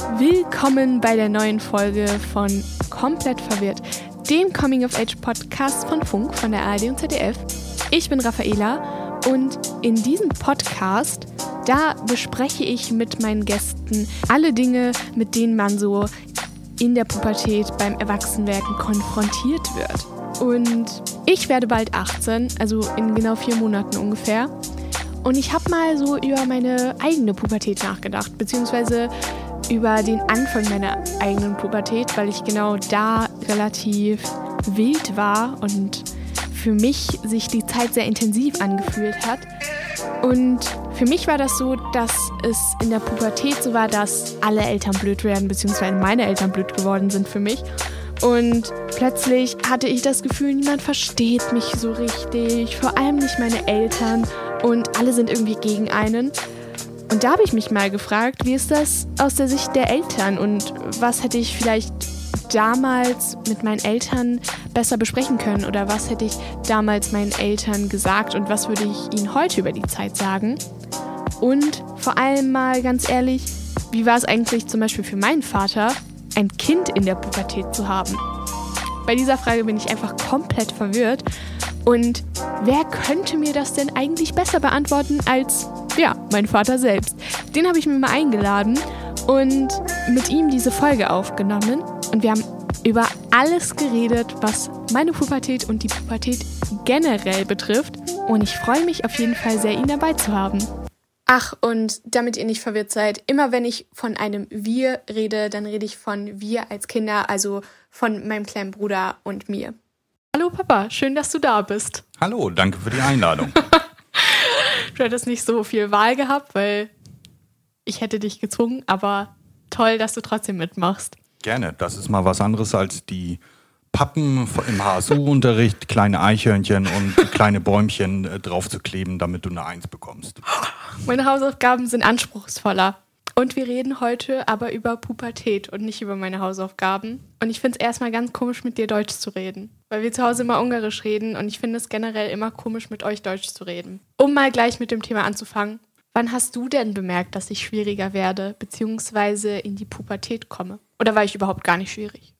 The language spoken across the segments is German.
Willkommen bei der neuen Folge von Komplett verwirrt, dem Coming of Age Podcast von Funk, von der ARD und ZDF. Ich bin Raffaela und in diesem Podcast, da bespreche ich mit meinen Gästen alle Dinge, mit denen man so in der Pubertät beim Erwachsenwerden konfrontiert wird. Und ich werde bald 18, also in genau vier Monaten ungefähr. Und ich habe mal so über meine eigene Pubertät nachgedacht, beziehungsweise über den Anfang meiner eigenen Pubertät, weil ich genau da relativ wild war und für mich sich die Zeit sehr intensiv angefühlt hat. Und für mich war das so, dass es in der Pubertät so war, dass alle Eltern blöd werden, beziehungsweise meine Eltern blöd geworden sind für mich. Und plötzlich hatte ich das Gefühl, niemand versteht mich so richtig, vor allem nicht meine Eltern und alle sind irgendwie gegen einen. Und da habe ich mich mal gefragt, wie ist das aus der Sicht der Eltern und was hätte ich vielleicht damals mit meinen Eltern besser besprechen können oder was hätte ich damals meinen Eltern gesagt und was würde ich ihnen heute über die Zeit sagen? Und vor allem mal ganz ehrlich, wie war es eigentlich zum Beispiel für meinen Vater, ein Kind in der Pubertät zu haben? Bei dieser Frage bin ich einfach komplett verwirrt. Und wer könnte mir das denn eigentlich besser beantworten als, ja, mein Vater selbst? Den habe ich mir mal eingeladen und mit ihm diese Folge aufgenommen. Und wir haben über alles geredet, was meine Pubertät und die Pubertät generell betrifft. Und ich freue mich auf jeden Fall sehr, ihn dabei zu haben. Ach, und damit ihr nicht verwirrt seid, immer wenn ich von einem Wir rede, dann rede ich von wir als Kinder, also von meinem kleinen Bruder und mir. Hallo Papa, schön, dass du da bist. Hallo, danke für die Einladung. du hättest nicht so viel Wahl gehabt, weil ich hätte dich gezwungen, aber toll, dass du trotzdem mitmachst. Gerne, das ist mal was anderes als die Pappen im HSU-Unterricht, kleine Eichhörnchen und kleine Bäumchen äh, draufzukleben, damit du eine Eins bekommst. Meine Hausaufgaben sind anspruchsvoller. Und wir reden heute aber über Pubertät und nicht über meine Hausaufgaben. Und ich finde es erstmal ganz komisch, mit dir Deutsch zu reden. Weil wir zu Hause immer Ungarisch reden und ich finde es generell immer komisch, mit euch Deutsch zu reden. Um mal gleich mit dem Thema anzufangen. Wann hast du denn bemerkt, dass ich schwieriger werde, beziehungsweise in die Pubertät komme? Oder war ich überhaupt gar nicht schwierig?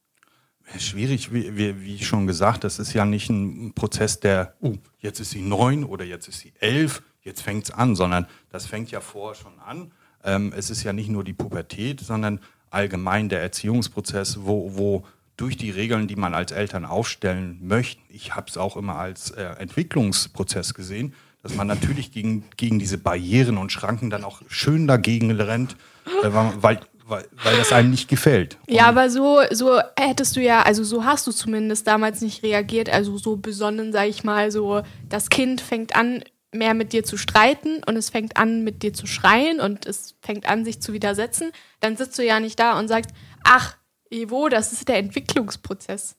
Schwierig, wie, wie, wie schon gesagt, das ist ja nicht ein Prozess, der, uh, jetzt ist sie neun oder jetzt ist sie elf, jetzt fängt es an, sondern das fängt ja vorher schon an. Ähm, es ist ja nicht nur die Pubertät, sondern allgemein der Erziehungsprozess, wo, wo durch die Regeln, die man als Eltern aufstellen möchte, ich habe es auch immer als äh, Entwicklungsprozess gesehen, dass man natürlich gegen, gegen diese Barrieren und Schranken dann auch schön dagegen rennt, äh, weil, weil, weil das einem nicht gefällt. Und ja, aber so, so hättest du ja, also so hast du zumindest damals nicht reagiert, also so besonnen, sag ich mal, so das Kind fängt an, mehr mit dir zu streiten und es fängt an, mit dir zu schreien und es fängt an, sich zu widersetzen, dann sitzt du ja nicht da und sagst, ach, Ivo, das ist der Entwicklungsprozess.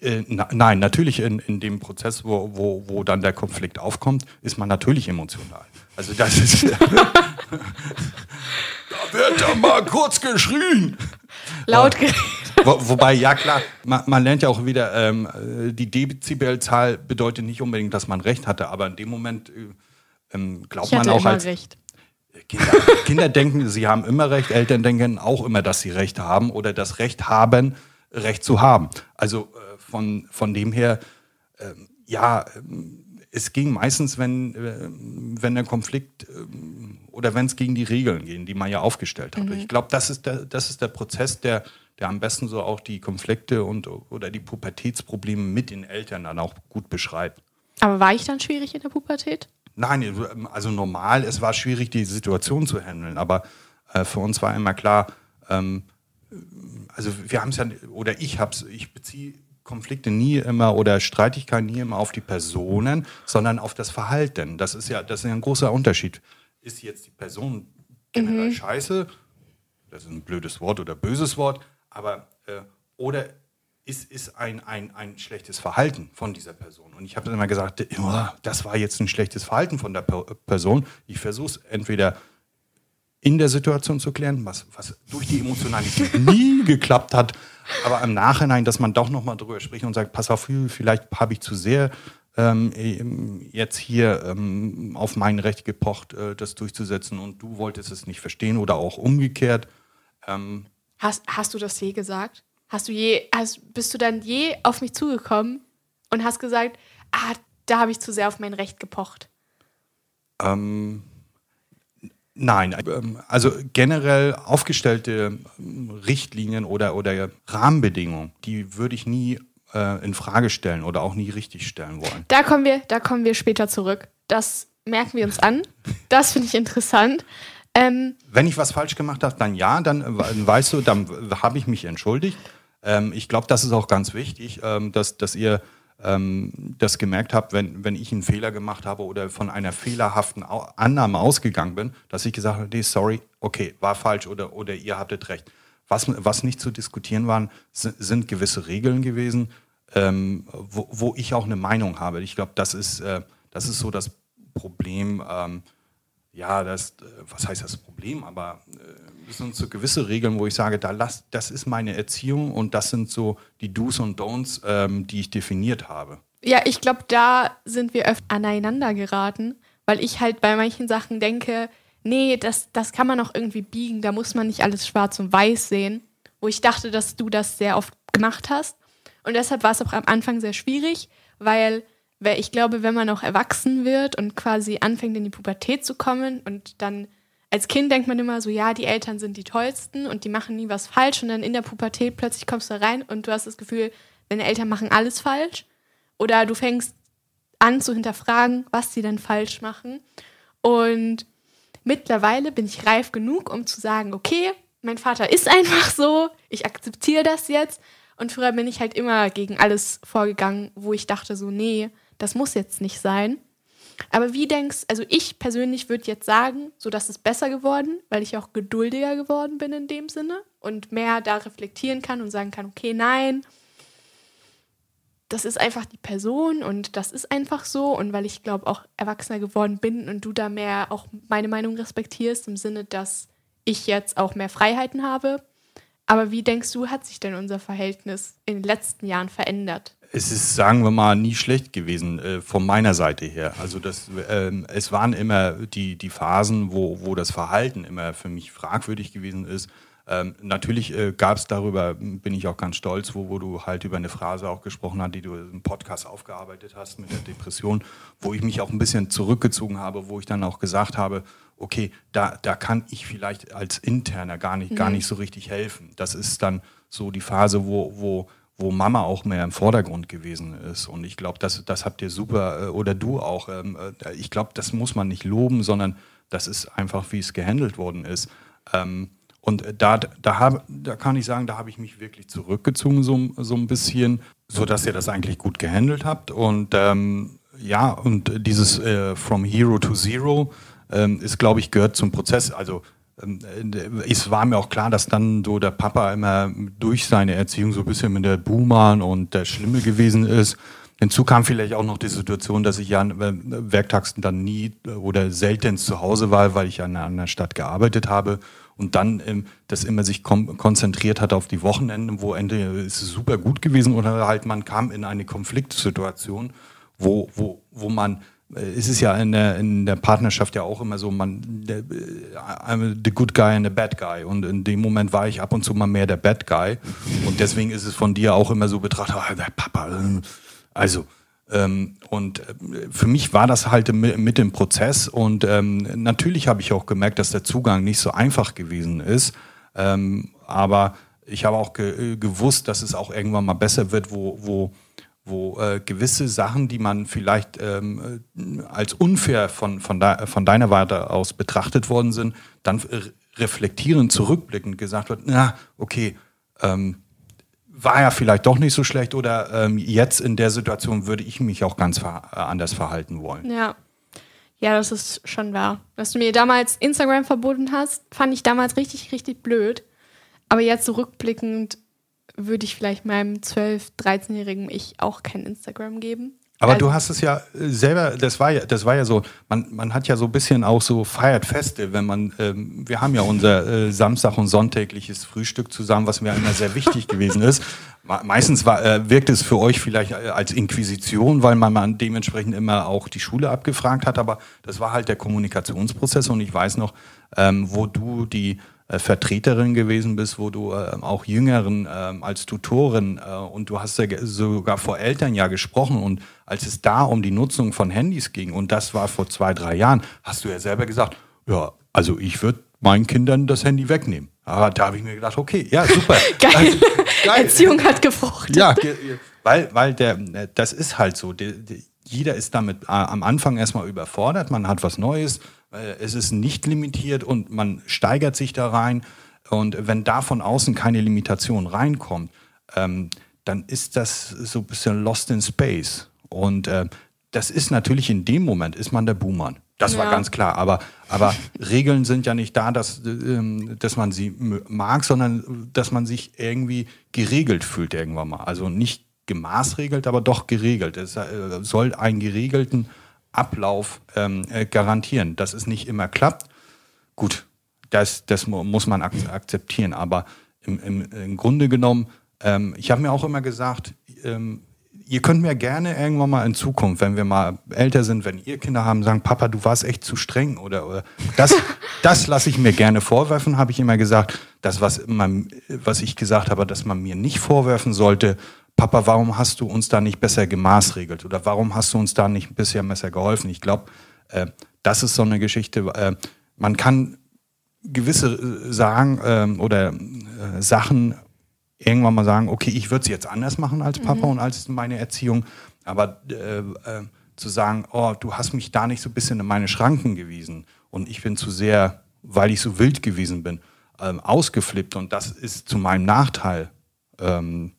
Äh, na, nein, natürlich in, in dem Prozess, wo, wo, wo dann der Konflikt aufkommt, ist man natürlich emotional. Also das ist. da wird da mal kurz geschrien. Laut geredet. Wo, wobei, ja klar, man, man, lernt ja auch wieder, ähm, die Dezibelzahl bedeutet nicht unbedingt, dass man recht hatte, aber in dem Moment äh, ähm, glaubt man auch als. Recht. Kinder, Kinder denken, sie haben immer recht, Eltern denken auch immer, dass sie Recht haben oder das Recht haben, Recht zu haben. Also äh, von, von dem her, äh, ja, es ging meistens, wenn, äh, wenn der Konflikt äh, oder wenn es gegen die Regeln ging, die man ja aufgestellt hat. Mhm. Ich glaube, das, ist der, das ist der Prozess, der, der am besten so auch die Konflikte und oder die Pubertätsprobleme mit den Eltern dann auch gut beschreibt. Aber war ich dann schwierig in der Pubertät? Nein, also normal, es war schwierig, die Situation zu handeln, aber äh, für uns war immer klar, ähm, also wir haben es ja, oder ich habe es, ich beziehe Konflikte nie immer oder Streitigkeiten nie immer auf die Personen, sondern auf das Verhalten. Das ist ja, das ist ja ein großer Unterschied. Ist jetzt die Person generell mhm. scheiße? Das ist ein blödes Wort oder böses Wort, aber äh, oder ist, ist ein, ein, ein schlechtes Verhalten von dieser Person. Und ich habe dann immer gesagt, das war jetzt ein schlechtes Verhalten von der Person. Ich versuche es entweder in der Situation zu klären, was, was durch die Emotionalität nie geklappt hat, aber im Nachhinein, dass man doch nochmal drüber spricht und sagt, pass auf, vielleicht habe ich zu sehr ähm, jetzt hier ähm, auf mein Recht gepocht, äh, das durchzusetzen und du wolltest es nicht verstehen oder auch umgekehrt. Ähm, Hast, hast du das je gesagt? Hast du je, hast, bist du dann je auf mich zugekommen und hast gesagt, ah, da habe ich zu sehr auf mein Recht gepocht? ähm, nein, ähm, also generell aufgestellte ähm, Richtlinien oder, oder Rahmenbedingungen, die würde ich nie äh, in Frage stellen oder auch nie richtig stellen wollen. Da kommen wir, da kommen wir später zurück. Das merken wir uns an. Das finde ich interessant. Ähm, Wenn ich was falsch gemacht habe, dann ja, dann äh, weißt du, dann habe ich mich entschuldigt. Ähm, ich glaube, das ist auch ganz wichtig, ähm, dass, dass ihr ähm, das gemerkt habt, wenn, wenn ich einen Fehler gemacht habe oder von einer fehlerhaften Annahme ausgegangen bin, dass ich gesagt habe, nee, sorry, okay, war falsch oder, oder ihr hattet recht. Was, was nicht zu diskutieren waren, sind, sind gewisse Regeln gewesen, ähm, wo, wo ich auch eine Meinung habe. Ich glaube, das ist, äh, das ist so das Problem, ähm, ja, das, äh, was heißt das Problem, aber äh, es sind so gewisse Regeln, wo ich sage, da lass, das ist meine Erziehung und das sind so die Do's und Don'ts, ähm, die ich definiert habe. ja, ich glaube, da sind wir öfter aneinander geraten, weil ich halt bei manchen Sachen denke, nee, das, das kann man auch irgendwie biegen, da muss man nicht alles schwarz und weiß sehen. Wo ich dachte, dass du das sehr oft gemacht hast. Und deshalb war es auch am Anfang sehr schwierig, weil, weil ich glaube, wenn man auch erwachsen wird und quasi anfängt in die Pubertät zu kommen und dann als Kind denkt man immer so, ja, die Eltern sind die tollsten und die machen nie was falsch und dann in der Pubertät plötzlich kommst du rein und du hast das Gefühl, deine Eltern machen alles falsch oder du fängst an zu hinterfragen, was sie denn falsch machen und mittlerweile bin ich reif genug, um zu sagen, okay, mein Vater ist einfach so, ich akzeptiere das jetzt. Und früher bin ich halt immer gegen alles vorgegangen, wo ich dachte so, nee, das muss jetzt nicht sein. Aber wie denkst, also ich persönlich würde jetzt sagen, so dass es besser geworden, weil ich auch geduldiger geworden bin in dem Sinne und mehr da reflektieren kann und sagen kann, okay, nein, das ist einfach die Person und das ist einfach so und weil ich glaube auch erwachsener geworden bin und du da mehr auch meine Meinung respektierst im Sinne, dass ich jetzt auch mehr Freiheiten habe. Aber wie denkst du, hat sich denn unser Verhältnis in den letzten Jahren verändert? Es ist, sagen wir mal, nie schlecht gewesen äh, von meiner Seite her. Also das, ähm, es waren immer die, die Phasen, wo, wo das Verhalten immer für mich fragwürdig gewesen ist. Ähm, natürlich äh, gab es darüber, bin ich auch ganz stolz, wo, wo du halt über eine Phrase auch gesprochen hast, die du im Podcast aufgearbeitet hast mit der Depression, wo ich mich auch ein bisschen zurückgezogen habe, wo ich dann auch gesagt habe, okay, da, da kann ich vielleicht als Interner gar nicht, gar nicht so richtig helfen. Das ist dann so die Phase, wo, wo, wo Mama auch mehr im Vordergrund gewesen ist. Und ich glaube, das, das habt ihr super, äh, oder du auch. ähm, äh, Ich glaube, das muss man nicht loben, sondern das ist einfach, wie es gehandelt worden ist. Ähm, Und da, da, hab, da kann ich sagen, da habe ich mich wirklich zurückgezogen, so, so ein bisschen, sodass ihr das eigentlich gut gehandelt habt. Und ähm, ja, und dieses äh, From Hero to Zero ähm, ist, glaube ich, gehört zum Prozess. Also äh, es war mir auch klar, dass dann so der Papa immer durch seine Erziehung so ein bisschen mit der Buhmann und der Schlimme gewesen ist. Hinzu kam vielleicht auch noch die Situation, dass ich ja äh, werktags dann nie äh, oder selten zu Hause war, weil ich an einer anderen Stadt gearbeitet habe und dann ähm, das immer sich konzentriert hat auf die Wochenenden, wo Ende ist es super gut gewesen oder halt man kam in eine Konfliktsituation, wo, wo, wo man äh, es ist ja in der, in der Partnerschaft ja auch immer so, man, der, äh, I'm the good guy and the bad guy. Und in dem Moment war ich ab und zu mal mehr der bad guy. Und deswegen ist es von dir auch immer so betrachtet, ah, der Papa, äh, also, ähm, und äh, für mich war das halt mi- mit dem Prozess. Und ähm, natürlich habe ich auch gemerkt, dass der Zugang nicht so einfach gewesen ist. Ähm, aber ich habe auch ge äh, gewusst, dass es auch irgendwann mal besser wird, wo, wo, wo äh, gewisse Sachen, die man vielleicht ähm, äh, als unfair von, von, de von deiner Warte aus betrachtet worden sind, dann reflektierend zurückblickend gesagt wird, na, okay, ähm, war ja vielleicht doch nicht so schlecht oder ähm, jetzt in der Situation würde ich mich auch ganz ver äh, anders verhalten wollen. Ja. Ja, das ist schon wahr. Dass du mir damals Instagram verboten hast, fand ich damals richtig, richtig blöd. Aber jetzt so würde ich vielleicht meinem 12-, 13-jährigen Ich auch kein Instagram geben. Aber Also- du hast es ja äh, selber, das war ja, das war ja so, man, man hat ja so ein bisschen auch so feiert Feste, wenn man, ähm, wir haben ja unser äh, Samstag- und sonntägliches Frühstück zusammen, was mir immer sehr wichtig gewesen ist. Me- Meistens war, äh, wirkt es für euch vielleicht äh, als Inquisition, weil man, man dementsprechend immer auch die Schule abgefragt hat, aber das war halt der Kommunikationsprozess und ich weiß noch, ähm, wo du die Vertreterin gewesen bist, wo du äh, auch Jüngeren äh, als Tutorin äh, und du hast ja sogar vor Eltern ja gesprochen und als es da um die Nutzung von Handys ging und das war vor zwei, drei Jahren, hast du ja selber gesagt, ja, also ich würde meinen Kindern das Handy wegnehmen. Aber da habe ich mir gedacht, okay, ja, super. geil. Also, geil. Erziehung hat gefruchtet. Ja, weil, weil der, das ist halt so. Der, der, jeder ist damit äh, am Anfang erstmal überfordert, man hat was Neues, es ist nicht limitiert und man steigert sich da rein. Und wenn da von außen keine Limitation reinkommt, ähm, dann ist das so ein bisschen lost in space. Und äh, das ist natürlich in dem Moment, ist man der Boomer. Das ja. war ganz klar. Aber, aber Regeln sind ja nicht da, dass, ähm, dass man sie mag, sondern dass man sich irgendwie geregelt fühlt irgendwann mal. Also nicht gemaßregelt, aber doch geregelt. Es äh, soll einen geregelten Ablauf ähm, äh, garantieren. Dass es nicht immer klappt, gut, das, das muss man ak akzeptieren. Aber im, im, im Grunde genommen, ähm, ich habe mir auch immer gesagt, ähm, ihr könnt mir gerne irgendwann mal in Zukunft, wenn wir mal älter sind, wenn ihr Kinder haben, sagen, Papa, du warst echt zu streng oder, oder das, das lasse ich mir gerne vorwerfen, habe ich immer gesagt. Das, was, man, was ich gesagt habe, dass man mir nicht vorwerfen sollte, Papa, warum hast du uns da nicht besser gemaßregelt oder warum hast du uns da nicht bisher besser geholfen? Ich glaube, äh, das ist so eine Geschichte. Äh, man kann gewisse äh, sagen ähm, oder äh, Sachen irgendwann mal sagen, okay, ich würde es jetzt anders machen als Papa mhm. und als meine Erziehung, aber äh, äh, zu sagen, oh, du hast mich da nicht so ein bisschen in meine Schranken gewiesen und ich bin zu sehr, weil ich so wild gewesen bin, ähm, ausgeflippt und das ist zu meinem Nachteil. Ähm,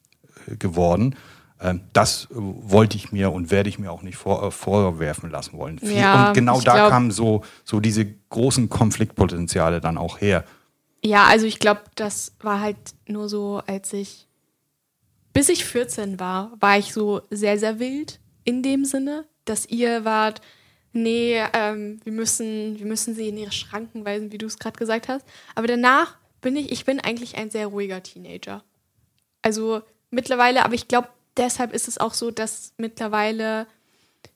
geworden. Ähm, das wollte ich mir und werde ich mir auch nicht vor, äh, vorwerfen lassen wollen. Ja, und genau da glaub, kamen so, so diese großen Konfliktpotenziale dann auch her. Ja, also ich glaube, das war halt nur so, als ich, bis ich 14 war, war ich so sehr, sehr wild in dem Sinne, dass ihr wart, nee, ähm, wir, müssen, wir müssen sie in ihre Schranken weisen, wie du es gerade gesagt hast. Aber danach bin ich, ich bin eigentlich ein sehr ruhiger Teenager. Also mittlerweile, aber ich glaube, deshalb ist es auch so, dass mittlerweile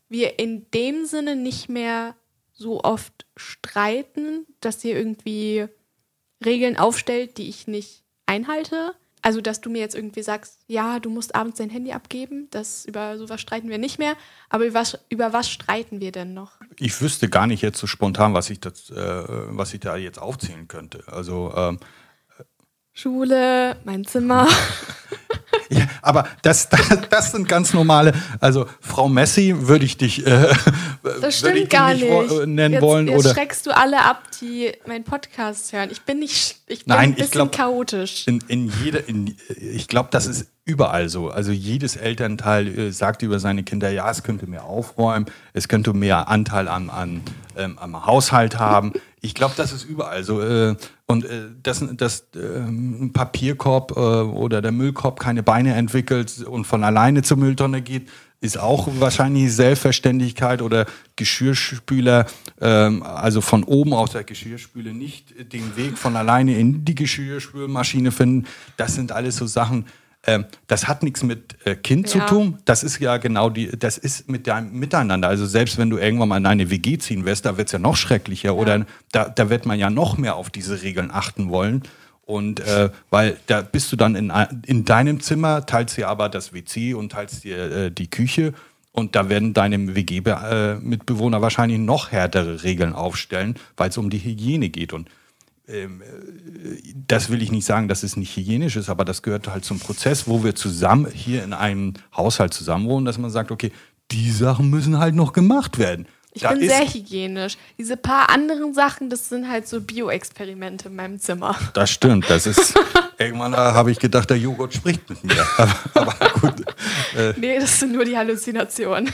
wir in dem Sinne nicht mehr so oft streiten, dass ihr irgendwie Regeln aufstellt, die ich nicht einhalte. Also, dass du mir jetzt irgendwie sagst, ja, du musst abends dein Handy abgeben, das über sowas streiten wir nicht mehr. Aber über was, über was streiten wir denn noch? Ich wüsste gar nicht jetzt so spontan, was ich, das, äh, was ich da jetzt aufzählen könnte. Also ähm, Schule, mein Zimmer. Ja, aber das, das, das, sind ganz normale. Also Frau Messi würde ich dich, äh, das stimmt ich gar nicht, äh, nennen jetzt, wollen. Jetzt oder schreckst du alle ab, die meinen Podcast hören. Ich bin nicht, ich bin Nein, ein bisschen ich glaub, chaotisch. In, in jeder, in, ich glaube, das ist überall so. Also jedes Elternteil äh, sagt über seine Kinder, ja, es könnte mehr aufräumen, es könnte mehr Anteil an, an ähm, am Haushalt haben. Ich glaube, das ist überall so. Äh, und äh, dass, dass äh, ein Papierkorb äh, oder der Müllkorb keine Beine entwickelt und von alleine zur Mülltonne geht, ist auch wahrscheinlich Selbstverständlichkeit oder Geschirrspüler, ähm, also von oben aus der Geschirrspüle nicht den Weg von alleine in die Geschirrspülmaschine finden. Das sind alles so Sachen, ähm, das hat nichts mit äh, Kind ja. zu tun. Das ist ja genau die, das ist mit deinem Miteinander. Also selbst wenn du irgendwann mal in eine WG ziehen wirst, da wird es ja noch schrecklicher ja. oder da, da wird man ja noch mehr auf diese Regeln achten wollen. Und äh, weil da bist du dann in, in deinem Zimmer, teilst dir aber das WC und teilst dir äh, die Küche. Und da werden deine WG-Mitbewohner wahrscheinlich noch härtere Regeln aufstellen, weil es um die Hygiene geht. Und äh, das will ich nicht sagen, dass es nicht hygienisch ist, aber das gehört halt zum Prozess, wo wir zusammen hier in einem Haushalt zusammenwohnen, dass man sagt, okay, die Sachen müssen halt noch gemacht werden. Ich da bin sehr hygienisch. Diese paar anderen Sachen, das sind halt so Bio-Experimente in meinem Zimmer. Das stimmt. Das ist. irgendwann habe ich gedacht, der Joghurt spricht mit mir. Aber, aber gut. Äh, nee, das sind nur die Halluzinationen.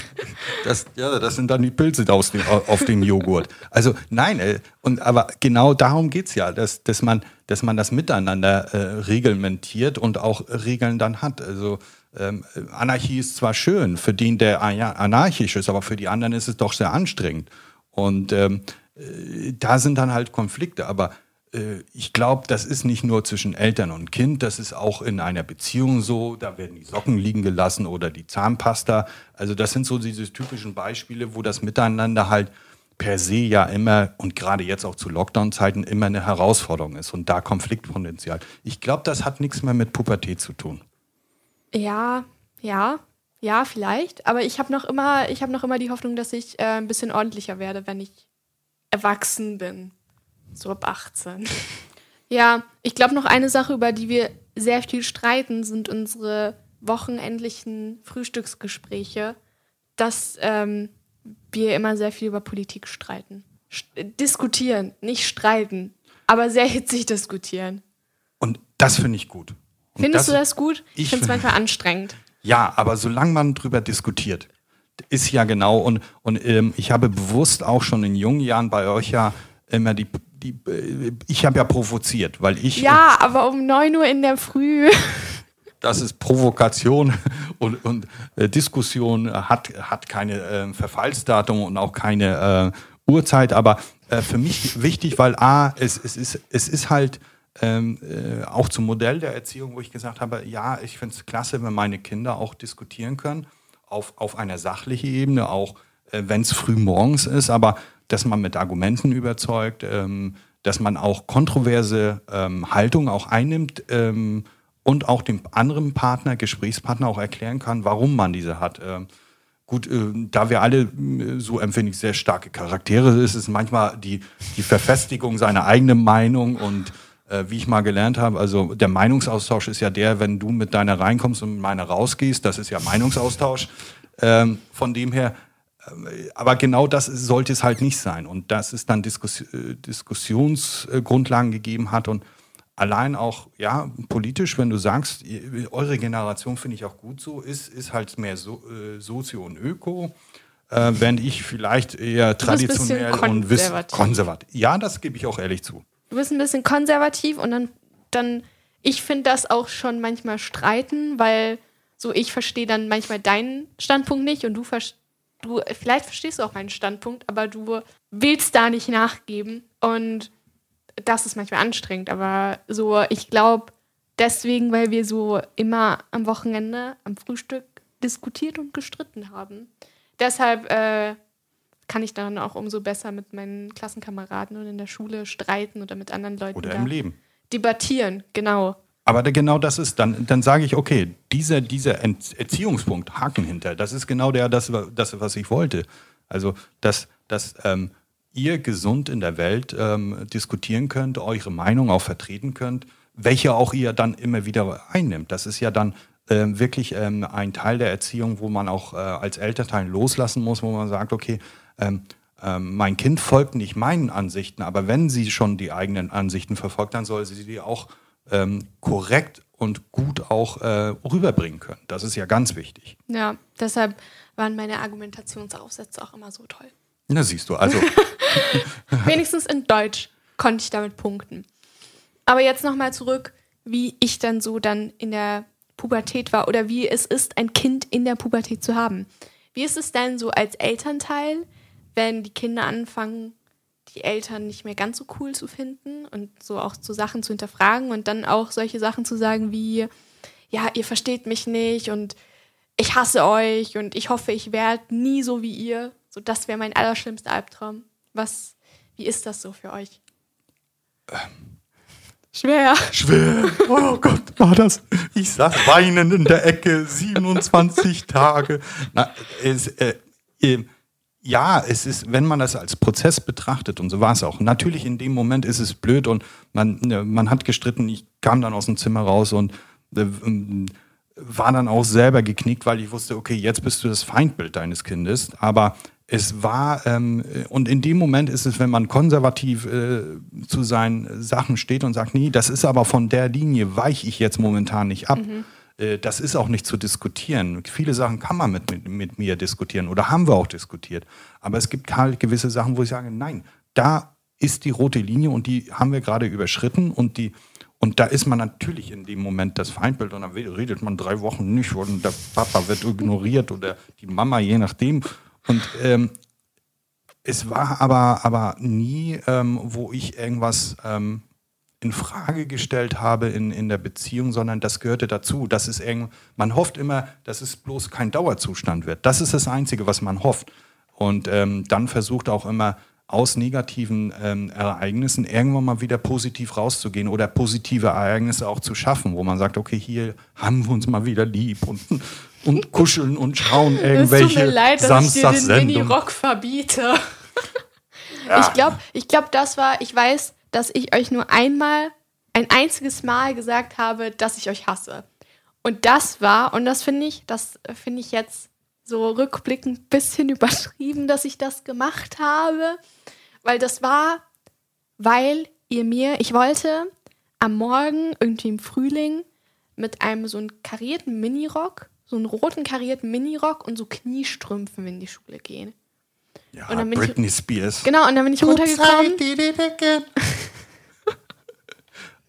Das, ja, das sind dann die Pilze aus dem, auf dem Joghurt. Also nein, äh, und, aber genau darum geht es ja, dass, dass, man, dass man das miteinander äh, reglementiert und auch Regeln dann hat. Also ähm, Anarchie ist zwar schön für den, der anarchisch ist, aber für die anderen ist es doch sehr anstrengend. Und ähm, äh, da sind dann halt Konflikte. Aber äh, ich glaube, das ist nicht nur zwischen Eltern und Kind, das ist auch in einer Beziehung so. Da werden die Socken liegen gelassen oder die Zahnpasta. Also das sind so diese typischen Beispiele, wo das Miteinander halt per se ja immer und gerade jetzt auch zu Lockdown-Zeiten immer eine Herausforderung ist und da Konfliktpotenzial. Ich glaube, das hat nichts mehr mit Pubertät zu tun. Ja, ja, ja, vielleicht. Aber ich habe noch immer, ich habe noch immer die Hoffnung, dass ich äh, ein bisschen ordentlicher werde, wenn ich erwachsen bin. So ab 18. ja, ich glaube noch eine Sache, über die wir sehr viel streiten, sind unsere wochenendlichen Frühstücksgespräche, dass ähm, wir immer sehr viel über Politik streiten. St diskutieren, nicht streiten, aber sehr hitzig diskutieren. Und das finde ich gut. Und Findest das, du das gut? Ich, finde es manchmal anstrengend. Ja, aber solange man drüber diskutiert, ist ja genau. Und, und ähm, ich habe bewusst auch schon in jungen Jahren bei euch ja immer die, die äh, ich habe ja provoziert, weil ich. Ja, aber um 9 Uhr in der Früh. Das ist Provokation und, und äh, Diskussion hat, hat keine äh, Verfallsdatum und auch keine äh, Uhrzeit, aber äh, für mich wichtig, weil A, es, es, ist, es ist halt ähm, äh, auch zum Modell der Erziehung, wo ich gesagt habe, ja, ich finde es klasse, wenn meine Kinder auch diskutieren können, auf, auf einer sachlichen Ebene, auch äh, wenn es früh morgens ist, aber dass man mit Argumenten überzeugt, ähm, dass man auch kontroverse ähm, Haltungen auch einnimmt ähm, und auch dem anderen Partner, Gesprächspartner auch erklären kann, warum man diese hat. Ähm, gut, äh, da wir alle, äh, so empfinde ich, sehr starke Charaktere, ist es manchmal die, die Verfestigung seiner eigenen Meinung und wie ich mal gelernt habe, also der Meinungsaustausch ist ja der, wenn du mit deiner reinkommst und mit meiner rausgehst, das ist ja Meinungsaustausch. Ähm, von dem her, äh, aber genau das sollte es halt nicht sein. Und dass es dann Diskus äh, Diskussionsgrundlagen gegeben hat und allein auch, ja, politisch, wenn du sagst, eure Generation finde ich auch gut so, ist, ist halt mehr so, äh, Sozio und Öko. Äh, während ich vielleicht eher traditionell und konservativ. Ja, das gebe ich auch ehrlich zu du bist ein bisschen konservativ und dann, dann ich finde das auch schon manchmal streiten, weil so ich verstehe dann manchmal deinen Standpunkt nicht und du, du vielleicht verstehst du auch meinen Standpunkt, aber du willst da nicht nachgeben und das ist manchmal anstrengend, aber so ich glaube deswegen, weil wir so immer am Wochenende am Frühstück diskutiert und gestritten haben. Deshalb äh, kann ich dann auch umso besser mit meinen Klassenkameraden und in der Schule streiten oder mit anderen Leuten. Oder im Leben. Debattieren, genau. Aber genau das ist, dann, dann sage ich, okay, dieser, dieser Erziehungspunkt, Haken hinter, das ist genau der, das, das was ich wollte. Also, dass, dass ähm, ihr gesund in der Welt ähm, diskutieren könnt, eure Meinung auch vertreten könnt, welche auch ihr dann immer wieder einnimmt. Das ist ja dann ähm, wirklich ähm, ein Teil der Erziehung, wo man auch äh, als Elternteil loslassen muss, wo man sagt, okay, ähm, ähm, mein Kind folgt nicht meinen Ansichten, aber wenn sie schon die eigenen Ansichten verfolgt, dann soll sie die auch ähm, korrekt und gut auch äh, rüberbringen können. Das ist ja ganz wichtig. Ja, deshalb waren meine Argumentationsaufsätze auch immer so toll. Na, siehst du, also. Wenigstens in Deutsch konnte ich damit punkten. Aber jetzt nochmal zurück, wie ich dann so dann in der Pubertät war oder wie es ist, ein Kind in der Pubertät zu haben. Wie ist es denn so als Elternteil? Wenn die Kinder anfangen, die Eltern nicht mehr ganz so cool zu finden und so auch so Sachen zu hinterfragen und dann auch solche Sachen zu sagen wie, ja, ihr versteht mich nicht und ich hasse euch und ich hoffe, ich werde nie so wie ihr. So, das wäre mein allerschlimmster Albtraum. Was, wie ist das so für euch? Ähm, schwer. Schwer. Oh Gott, war das. Ich saß weinend in der Ecke, 27 Tage. Na, es, äh, äh, ja, es ist, wenn man das als Prozess betrachtet, und so war es auch. Natürlich in dem Moment ist es blöd und man, ne, man hat gestritten. Ich kam dann aus dem Zimmer raus und äh, ähm, war dann auch selber geknickt, weil ich wusste, okay, jetzt bist du das Feindbild deines Kindes. Aber es war, ähm, und in dem Moment ist es, wenn man konservativ äh, zu seinen Sachen steht und sagt, nee, das ist aber von der Linie, weiche ich jetzt momentan nicht ab. Mhm äh, das ist auch nicht zu diskutieren. Viele Sachen kann man mit, mit, mit, mir diskutieren oder haben wir auch diskutiert. Aber es gibt halt gewisse Sachen, wo ich sage, nein, da ist die rote Linie und die haben wir gerade überschritten und die und da ist man natürlich in dem Moment das Feindbild und dann redet man drei Wochen nicht und der Papa wird ignoriert oder die Mama, je nachdem. Und ähm, es war aber, aber nie, ähm, wo ich irgendwas ähm, in Frage gestellt habe in, in der Beziehung, sondern das gehörte dazu. Das ist irgend, man hofft immer, dass es bloß kein Dauerzustand wird. Das ist das Einzige, was man hofft. Und ähm, dann versucht auch immer aus negativen ähm, Ereignissen irgendwann mal wieder positiv rauszugehen oder positive Ereignisse auch zu schaffen, wo man sagt, okay, hier haben wir uns mal wieder lieb und, und kuscheln und schauen irgendwelche es tut mir leid, dass ich dir den Mini-Rock verbiete. Ja. Ich glaube, ich glaub, das war, ich weiß, dass ich euch nur einmal, ein einziges Mal gesagt habe, dass ich euch hasse. Und das war, und das finde ich, das finde ich jetzt so rückblickend ein bisschen übertrieben, dass ich das gemacht habe. Weil das war, weil ihr mir, ich wollte am Morgen, irgendwie im Frühling, mit einem so einen karierten Minirock, so einen roten karierten Minirock und so Kniestrümpfen in die Schule gehen. Ja, und dann bin Britney ich, Spears. Genau, und dann bin ich runtergekommen.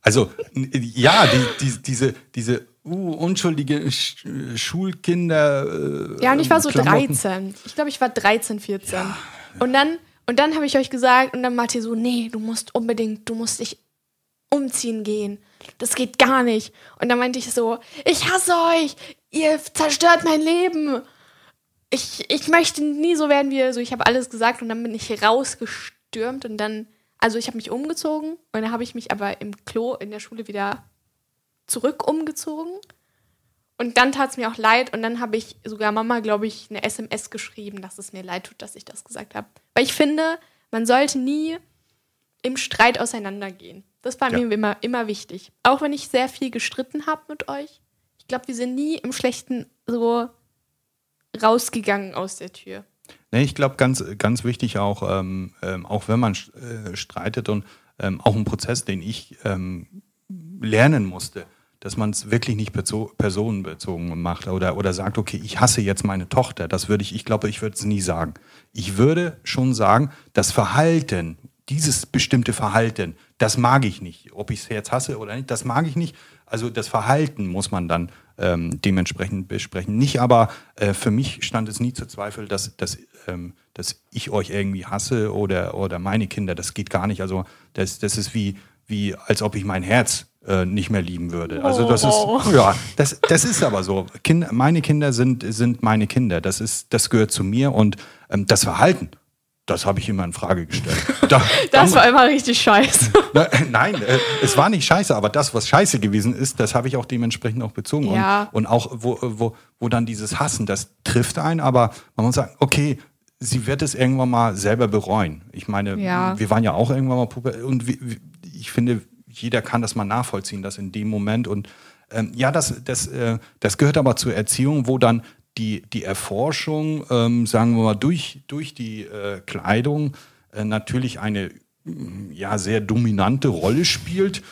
also, ja, die, die, diese, diese uh, unschuldige Sch Schulkinder. Äh, ja, und ich war so Klamotten. 13. Ich glaube, ich war 13, 14. Ja, Und dann, und dann habe ich euch gesagt, und dann Matti so, nee, du musst unbedingt, du musst dich umziehen gehen. Das geht gar nicht. Und dann meinte ich so, ich hasse euch, ihr zerstört mein Leben. Ich, ich möchte nie so werden wie. So, ich habe alles gesagt und dann bin ich rausgestürmt und dann, also ich habe mich umgezogen und dann habe ich mich aber im Klo in der Schule wieder zurück umgezogen. Und dann tat es mir auch leid und dann habe ich sogar Mama, glaube ich, eine SMS geschrieben, dass es mir leid tut, dass ich das gesagt habe. Weil ich finde, man sollte nie im Streit auseinandergehen. Das war ja. mir immer, immer wichtig. Auch wenn ich sehr viel gestritten habe mit euch. Ich glaube, wir sind nie im Schlechten so rausgegangen aus der Tür. Nee, ich glaube, ganz, ganz wichtig auch, ähm, ähm, auch wenn man äh, streitet und ähm, auch ein Prozess, den ich ähm, lernen musste, dass man es wirklich nicht personenbezogen macht oder, oder sagt, okay, ich hasse jetzt meine Tochter. Das würde ich, ich glaube, ich würde es nie sagen. Ich würde schon sagen, das Verhalten, dieses bestimmte Verhalten, das mag ich nicht. Ob ich es jetzt hasse oder nicht, das mag ich nicht. Also das Verhalten muss man dann ähm, dementsprechend besprechen. Nicht aber, äh, für mich stand es nie zu Zweifel, dass, dass, ähm, dass ich euch irgendwie hasse oder, oder meine Kinder. Das geht gar nicht. Also das, das ist wie, wie, als ob ich mein Herz äh, nicht mehr lieben würde. Also das ist oh. ja, das, das ist aber so. Kinder, meine Kinder sind, sind meine Kinder. Das ist, das gehört zu mir und ähm, das Verhalten. Das habe ich immer in Frage gestellt. Da, das dann, war immer richtig scheiße. Na, nein, äh, es war nicht scheiße, aber das, was scheiße gewesen ist, das habe ich auch dementsprechend auch bezogen. Ja. Und, und auch, wo, wo, wo dann dieses Hassen, das trifft einen, aber man muss sagen, okay, sie wird es irgendwann mal selber bereuen. Ich meine, ja. wir waren ja auch irgendwann mal Puppe und wie, ich finde, jeder kann das mal nachvollziehen, dass in dem Moment und ähm, ja, das, das, äh, das gehört aber zur Erziehung, wo dann die, die Erforschung, ähm, sagen wir mal, durch, durch die äh, Kleidung äh, natürlich eine mm, ja, sehr dominante Rolle spielt.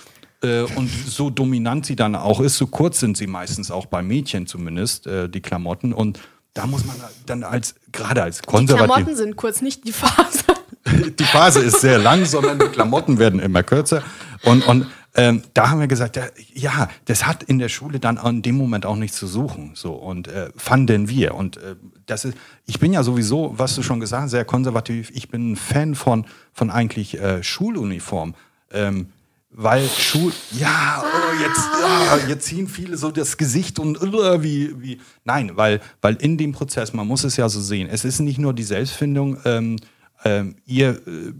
Äh, und so dominant sie dann auch ist, so kurz sind sie meistens auch bei Mädchen zumindest, äh, die Klamotten. Und da muss man dann als, gerade als konservativ. Die Klamotten sind kurz, nicht die Phase. die Phase ist sehr lang, sondern die Klamotten werden immer kürzer. Und, und ähm, da haben wir gesagt, ja, das hat in der Schule dann in dem Moment auch nichts zu suchen. So und äh, fanden wir. Und äh, das ist, ich bin ja sowieso, was du schon gesagt hast, sehr konservativ. Ich bin ein Fan von, von eigentlich äh, Schuluniform. Ähm, weil Schul, ja, oh, jetzt, oh, jetzt ziehen viele so das Gesicht und uh, wie, wie, nein, weil, weil in dem Prozess, man muss es ja so sehen, es ist nicht nur die Selbstfindung, ähm, ähm, ihr äh,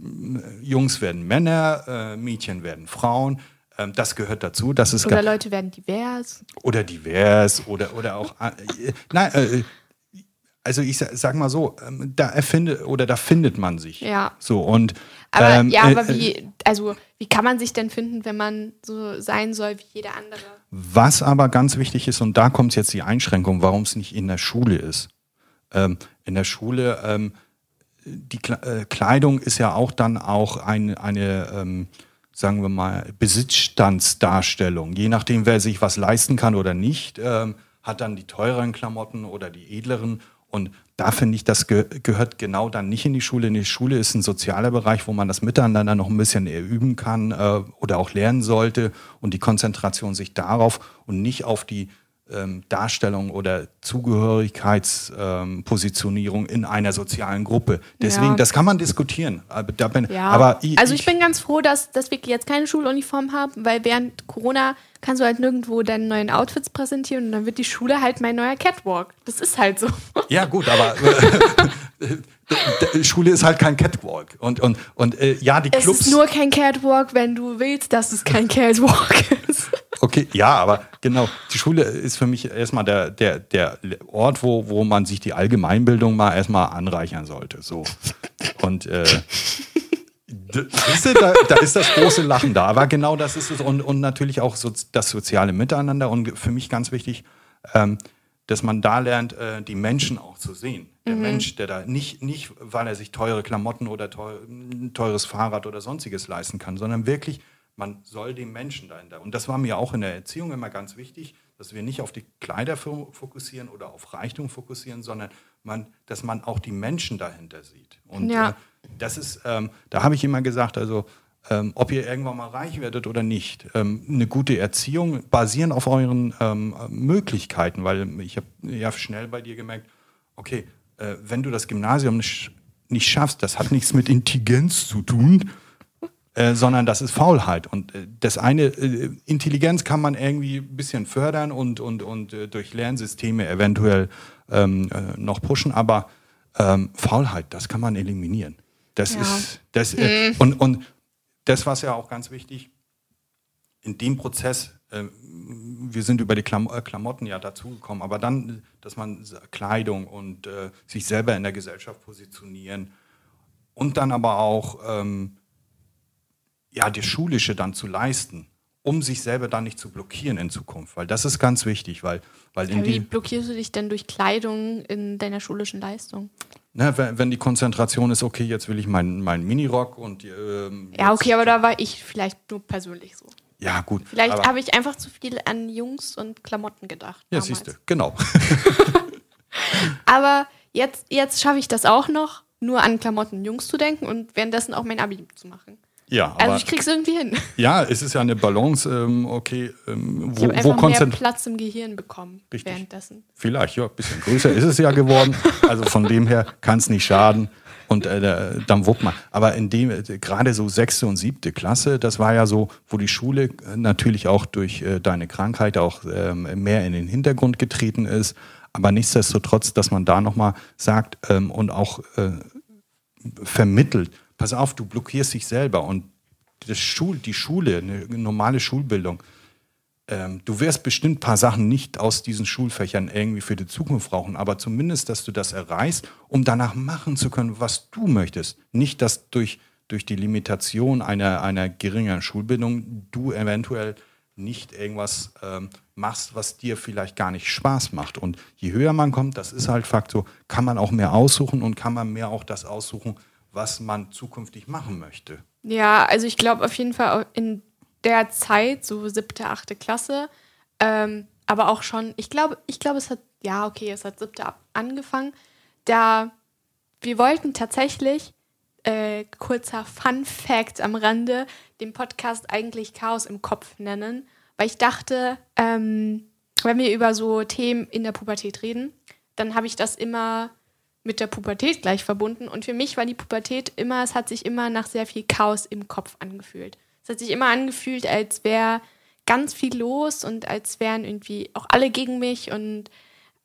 Jungs werden Männer, äh, Mädchen werden Frauen. Ähm, das gehört dazu. Das ist oder Leute werden divers. Oder divers oder, oder auch. Äh, nein, äh, also ich sag, mal so, ähm, da erfindet oder da findet man sich. Ja. So und. Aber ähm, ja, aber äh, wie, also wie kann man sich denn finden, wenn man so sein soll wie jeder andere? Was aber ganz wichtig ist, und da kommt jetzt die Einschränkung, warum es nicht in der Schule ist. Ähm, in der Schule ähm, die äh, Kleidung ist ja auch dann auch ein, eine, ähm, sagen wir mal, Besitzstandsdarstellung. Je nachdem, wer sich was leisten kann oder nicht, ähm, hat dann die teureren Klamotten oder die edleren. Und da finde ich, das ge gehört genau dann nicht in die Schule. In die Schule ist ein sozialer Bereich, wo man das Miteinander noch ein bisschen üben kann äh, oder auch lernen sollte und die Konzentration sich darauf und nicht auf die ähm, Darstellung oder Zugehörigkeitspositionierung ähm, in einer sozialen Gruppe. Deswegen, ja. das kann man diskutieren. Aber, bin, ja. aber ich, also ich bin ganz froh, dass, dass wir jetzt keine Schuluniform haben, weil während Corona kannst du halt nirgendwo deine neuen Outfits präsentieren und dann wird die Schule halt mein neuer Catwalk. Das ist halt so. Ja, gut, aber Schule ist halt kein Catwalk. Und, und, und äh, ja, die Clubs. Es ist nur kein Catwalk, wenn du willst, dass es kein Catwalk ist. Okay, ja, aber genau, die Schule ist für mich erstmal der, der, der Ort, wo, wo man sich die Allgemeinbildung mal erstmal anreichern sollte. So. Und äh, da, da, ist das große Lachen da. Aber genau das ist es. Und, und natürlich auch so das soziale Miteinander. Und für mich ganz wichtig, ähm, dass man da lernt, äh, die Menschen auch zu sehen. Der mhm. Mensch, der da nicht, nicht, weil er sich teure Klamotten oder teuer, ein teures Fahrrad oder sonstiges leisten kann, sondern wirklich, man soll den Menschen dahinter. Und das war mir auch in der Erziehung immer ganz wichtig, dass wir nicht auf die Kleider fokussieren oder auf Reichtum fokussieren, sondern man, dass man auch die Menschen dahinter sieht. Und ja. äh, das ist, ähm, da habe ich immer gesagt, also ähm, ob ihr irgendwann mal reich werdet oder nicht. Ähm, eine gute Erziehung basieren auf euren ähm, Möglichkeiten, weil ich habe ja schnell bei dir gemerkt, okay, äh, wenn du das Gymnasium nicht, nicht schaffst, das hat nichts mit Intelligenz zu tun, äh, sondern das ist Faulheit. Und äh, das eine, äh, Intelligenz kann man irgendwie ein bisschen fördern und, und, und äh, durch Lernsysteme eventuell ähm, äh, noch pushen, aber ähm, Faulheit, das kann man eliminieren. Das ja. ist, das, mhm. und, und das war ja auch ganz wichtig, in dem Prozess, äh, wir sind über die Klam äh, Klamotten ja dazugekommen, aber dann, dass man Kleidung und äh, sich selber in der Gesellschaft positionieren und dann aber auch ähm, ja, das Schulische dann zu leisten, um sich selber dann nicht zu blockieren in Zukunft, weil das ist ganz wichtig, weil, weil ja, Wie blockierst du dich denn durch Kleidung in deiner schulischen Leistung? Ne, wenn, wenn, die Konzentration ist, okay, jetzt will ich meinen mein Minirock und. Ähm, ja, okay, aber da war ich vielleicht nur persönlich so. Ja, gut. Vielleicht habe ich einfach zu viel an Jungs und Klamotten gedacht. Ja, siehst du, genau. aber jetzt, jetzt schaffe ich das auch noch, nur an Klamotten und Jungs zu denken und währenddessen auch mein Abi zu machen. Ja, also ich krieg's irgendwie hin. Ja, es ist ja eine Balance, ähm, okay, ähm, wo, ich wo mehr Platz im Gehirn bekommen Richtig. währenddessen. Vielleicht, ja, ein bisschen größer ist es ja geworden. Also von dem her kann es nicht schaden. Und äh, dann wupp mal. Aber in dem, äh, gerade so sechste und siebte Klasse, das war ja so, wo die Schule äh, natürlich auch durch äh, deine Krankheit auch ähm, mehr in den Hintergrund getreten ist. Aber nichtsdestotrotz, dass man da nochmal sagt ähm, und auch äh, vermittelt, pass auf, du blockierst dich selber und das Schul, die Schule, eine normale Schulbildung, ähm, du wirst bestimmt ein paar Sachen nicht aus diesen Schulfächern irgendwie für die Zukunft brauchen, aber zumindest, dass du das erreichst, um danach machen zu können, was du möchtest. Nicht, dass durch, durch die Limitation einer, einer geringeren Schulbildung du eventuell nicht irgendwas ähm, machst, was dir vielleicht gar nicht Spaß macht. Und je höher man kommt, das ist halt Fakt so, kann man auch mehr aussuchen und kann man mehr auch das aussuchen, was man zukünftig machen möchte. Ja, also ich glaube auf jeden Fall in der Zeit, so siebte, achte Klasse, ähm, aber auch schon, ich glaube, ich glaube, es hat, ja, okay, es hat siebte angefangen, da wir wollten tatsächlich, äh, kurzer Fun Fact am Rande, den Podcast eigentlich Chaos im Kopf nennen, weil ich dachte, ähm, wenn wir über so Themen in der Pubertät reden, dann habe ich das immer mit der Pubertät gleich verbunden. Und für mich war die Pubertät immer, es hat sich immer nach sehr viel Chaos im Kopf angefühlt. Es hat sich immer angefühlt, als wäre ganz viel los und als wären irgendwie auch alle gegen mich und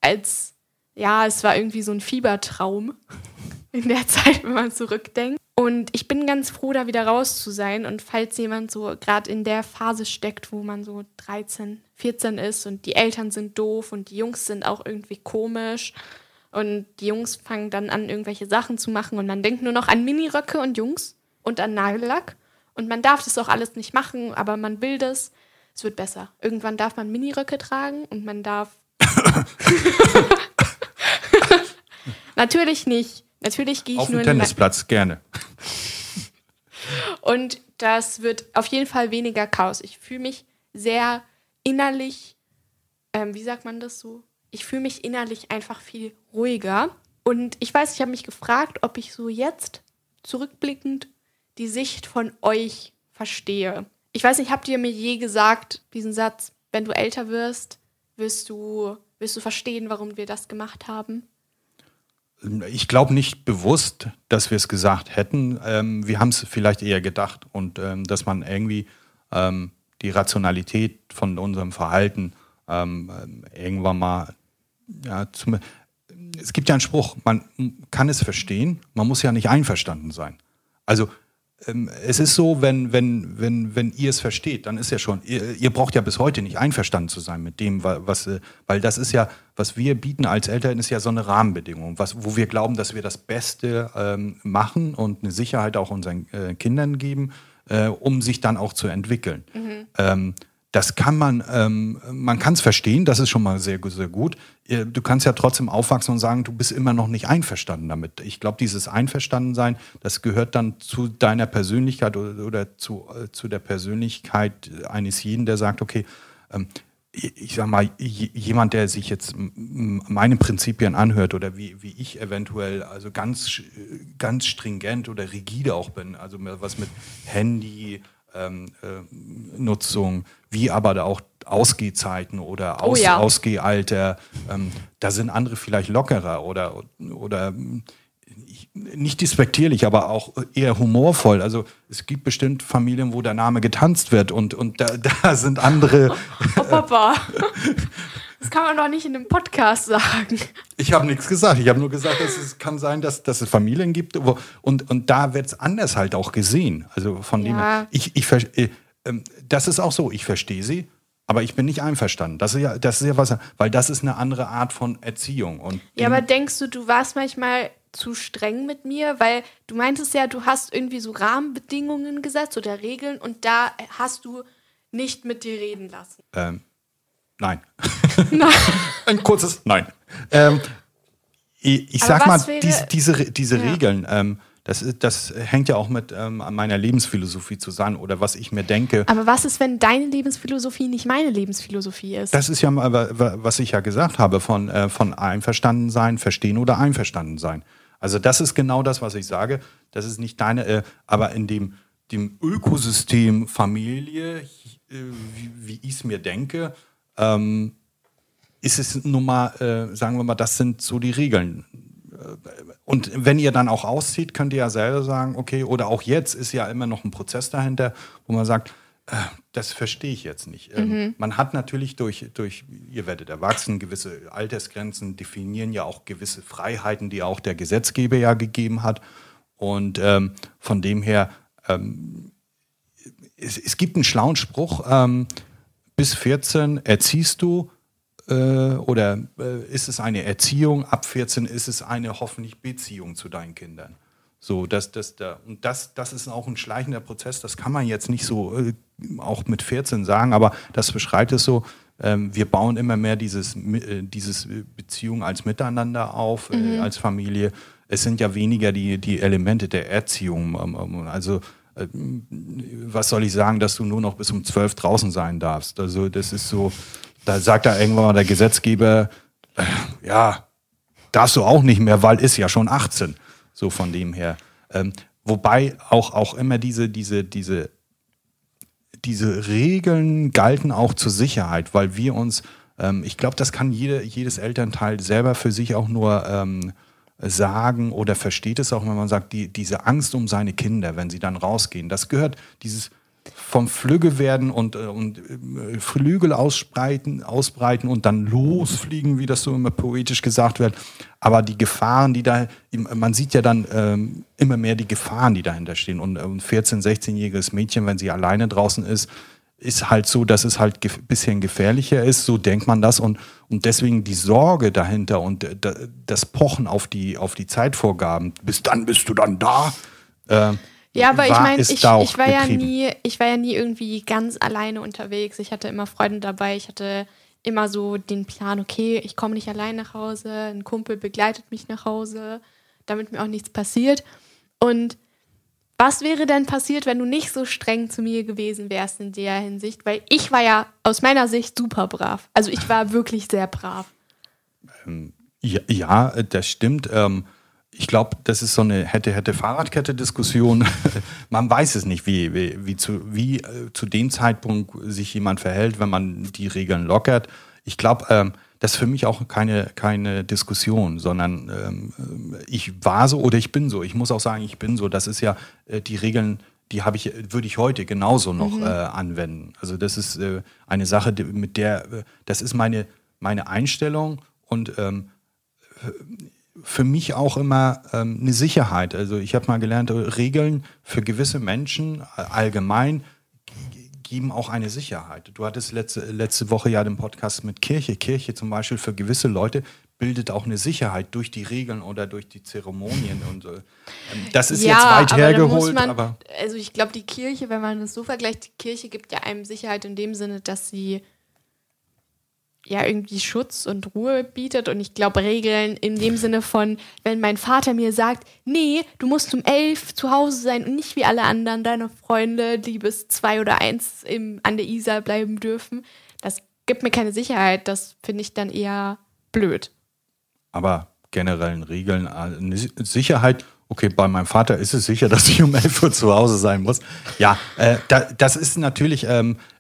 als, ja, es war irgendwie so ein Fiebertraum in der Zeit, wenn man zurückdenkt. Und ich bin ganz froh, da wieder raus zu sein. Und falls jemand so gerade in der Phase steckt, wo man so 13, 14 ist und die Eltern sind doof und die Jungs sind auch irgendwie komisch und die Jungs fangen dann an, irgendwelche Sachen zu machen und man denkt nur noch an Miniröcke und Jungs und an Nagellack. Und man darf das auch alles nicht machen, aber man will das. Es wird besser. Irgendwann darf man Miniröcke tragen und man darf. Natürlich nicht. Natürlich gehe ich auf nur den Tennisplatz, gerne. Und das wird auf jeden Fall weniger Chaos. Ich fühle mich sehr innerlich, ähm, wie sagt man das so? ich fühle mich innerlich einfach viel ruhiger. Und ich weiß, ich habe mich gefragt, ob ich so jetzt zurückblickend die Sicht von euch verstehe. Ich weiß nicht, habt ihr mir je gesagt, diesen Satz, wenn du älter wirst, wirst du, wirst du verstehen, warum wir das gemacht haben? Ich glaube nicht bewusst, dass wir es gesagt hätten. Ähm, wir haben es vielleicht eher gedacht und ähm, dass man irgendwie ähm, die Rationalität von unserem Verhalten ähm, irgendwann mal, ja, zum, es gibt ja einen Spruch, man kann es verstehen, man muss ja nicht einverstanden sein. Also ähm, es ist so, wenn, wenn, wenn, wenn ihr es versteht, dann ist ja schon, ihr, ihr, braucht ja bis heute nicht einverstanden zu sein mit dem, was, äh, weil das ist ja, was wir bieten als Eltern, ist ja so eine Rahmenbedingung, was, wo wir glauben, dass wir das Beste ähm, machen und eine Sicherheit auch unseren äh, Kindern geben, äh, um sich dann auch zu entwickeln. Mhm. Ähm, das kann man, ähm, man kann es verstehen, das ist schon mal sehr, sehr gut. Du kannst ja trotzdem aufwachsen und sagen, du bist immer noch nicht einverstanden damit. Ich glaube, dieses Einverstandensein, das gehört dann zu deiner Persönlichkeit oder, oder zu, äh, zu der Persönlichkeit eines jeden, der sagt, okay, ähm, ich sag mal, jemand, der sich jetzt meine Prinzipien anhört oder wie, wie ich eventuell also ganz, ganz stringent oder rigide auch bin, also was mit Handy, ähm, äh, Nutzung, wie aber da auch Ausgehzeiten oder Aus, oh ja. Ausgehalter. Ähm, da sind andere vielleicht lockerer oder, oder nicht despektierlich, aber auch eher humorvoll. Also es gibt bestimmt Familien, wo der Name getanzt wird und, und da, da sind andere. Oh Papa. Das kann man doch nicht in einem Podcast sagen. Ich habe nichts gesagt. Ich habe nur gesagt, dass es kann sein, dass, dass es Familien gibt. Wo, und, und da wird es anders halt auch gesehen. Also von ja. dem ich, ich, äh, das ist auch so. Ich verstehe sie, aber ich bin nicht einverstanden. Das ist ja, das ist ja was, weil das ist eine andere Art von Erziehung. Und ja, aber denkst du, du warst manchmal zu streng mit mir, weil du meintest ja, du hast irgendwie so Rahmenbedingungen gesetzt oder Regeln und da hast du nicht mit dir reden lassen. Ähm, Nein. Nein. Ein kurzes Nein. Ähm, ich, ich sag mal, diese, diese, diese ja. Regeln, ähm, das, das hängt ja auch mit ähm, meiner Lebensphilosophie zusammen oder was ich mir denke. Aber was ist, wenn deine Lebensphilosophie nicht meine Lebensphilosophie ist? Das ist ja, was ich ja gesagt habe, von, äh, von einverstanden sein, verstehen oder einverstanden sein. Also das ist genau das, was ich sage. Das ist nicht deine, äh, aber in dem, dem Ökosystem Familie, äh, wie, wie ich es mir denke, ähm, ist es nun mal, äh, sagen wir mal, das sind so die Regeln. Und wenn ihr dann auch auszieht, könnt ihr ja selber sagen, okay, oder auch jetzt ist ja immer noch ein Prozess dahinter, wo man sagt, äh, das verstehe ich jetzt nicht. Ähm, mhm. Man hat natürlich durch, durch, ihr werdet erwachsen, gewisse Altersgrenzen definieren ja auch gewisse Freiheiten, die auch der Gesetzgeber ja gegeben hat. Und ähm, von dem her, ähm, es, es, gibt einen schlauen Spruch, ähm, bis 14 erziehst du oder äh, ist es eine Erziehung, ab 14 ist es eine hoffentlich Beziehung zu deinen Kindern. So, das, das, da, und das, das ist auch ein schleichender Prozess, das kann man jetzt nicht so äh, auch mit 14 sagen, aber das beschreibt es so. Ähm, wir bauen immer mehr dieses, äh, dieses Beziehung als Miteinander auf, äh, mhm. als Familie. Es sind ja weniger die, die Elemente der Erziehung. Ähm, ähm, also äh, was soll ich sagen, dass du nur noch bis um zwölf draußen sein darfst. Also das ist so, da sagt da irgendwann mal der Gesetzgeber, äh, ja, darfst du auch nicht mehr, weil ist ja schon 18. So von dem her. Ähm, wobei auch, auch immer diese, diese, diese, diese Regeln galten auch zur Sicherheit, weil wir uns, ähm, ich glaube, das kann jede, jedes Elternteil selber für sich auch nur ähm, sagen oder versteht es auch, wenn man sagt, die, diese Angst um seine Kinder, wenn sie dann rausgehen, das gehört, dieses vom Flügge werden und, äh, und äh, Flügel ausbreiten, ausbreiten und dann losfliegen, wie das so immer poetisch gesagt wird. Aber die Gefahren, die da, man sieht ja dann ähm, immer mehr die Gefahren, die dahinter stehen. Und ein 14-, 16-jähriges Mädchen, wenn sie alleine draußen ist, ist halt so, dass es halt ein bisschen gefährlicher ist, so denkt man das und, und deswegen die Sorge dahinter und äh, das Pochen auf die, auf die Zeitvorgaben, bis dann bist du dann da. Äh, ja, aber ich meine, ich, ich, war ja nie, ich war ja nie irgendwie ganz alleine unterwegs. Ich hatte immer Freunde dabei, ich hatte immer so den Plan, okay, ich komme nicht allein nach Hause, ein Kumpel begleitet mich nach Hause, damit mir auch nichts passiert. Und was wäre denn passiert, wenn du nicht so streng zu mir gewesen wärst in der Hinsicht? Weil ich war ja aus meiner Sicht super brav. Also ich war wirklich sehr brav. Ähm, ja, ja, das stimmt. Ähm, ich glaube, das ist so eine hätte hätte Fahrradkette Diskussion. man weiß es nicht, wie wie, wie zu wie äh, zu dem Zeitpunkt sich jemand verhält, wenn man die Regeln lockert. Ich glaube, ähm, das ist für mich auch keine, keine Diskussion, sondern ähm, ich war so oder ich bin so. Ich muss auch sagen, ich bin so. Das ist ja äh, die Regeln, die habe ich, würde ich heute genauso noch mhm. äh, anwenden. Also das ist äh, eine Sache, mit der, äh, das ist meine, meine Einstellung und ähm, für mich auch immer ähm, eine Sicherheit. Also ich habe mal gelernt, Regeln für gewisse Menschen allgemein geben auch eine Sicherheit. Du hattest letzte, letzte Woche ja den Podcast mit Kirche. Kirche zum Beispiel für gewisse Leute bildet auch eine Sicherheit durch die Regeln oder durch die Zeremonien. Und äh, das ist ja, jetzt weit hergeholt. Man, aber also ich glaube, die Kirche, wenn man das so vergleicht, die Kirche gibt ja einem Sicherheit in dem Sinne, dass sie ja irgendwie Schutz und Ruhe bietet. Und ich glaube, Regeln in dem Sinne von, wenn mein Vater mir sagt, nee, du musst um elf zu Hause sein und nicht wie alle anderen deine Freunde, die bis zwei oder eins im, an der Isar bleiben dürfen, das gibt mir keine Sicherheit. Das finde ich dann eher blöd. Aber generellen Regeln, Sicherheit okay, bei meinem Vater ist es sicher, dass ich um 11 Uhr zu Hause sein muss. Ja, äh, da, das ist natürlich, ähm, äh,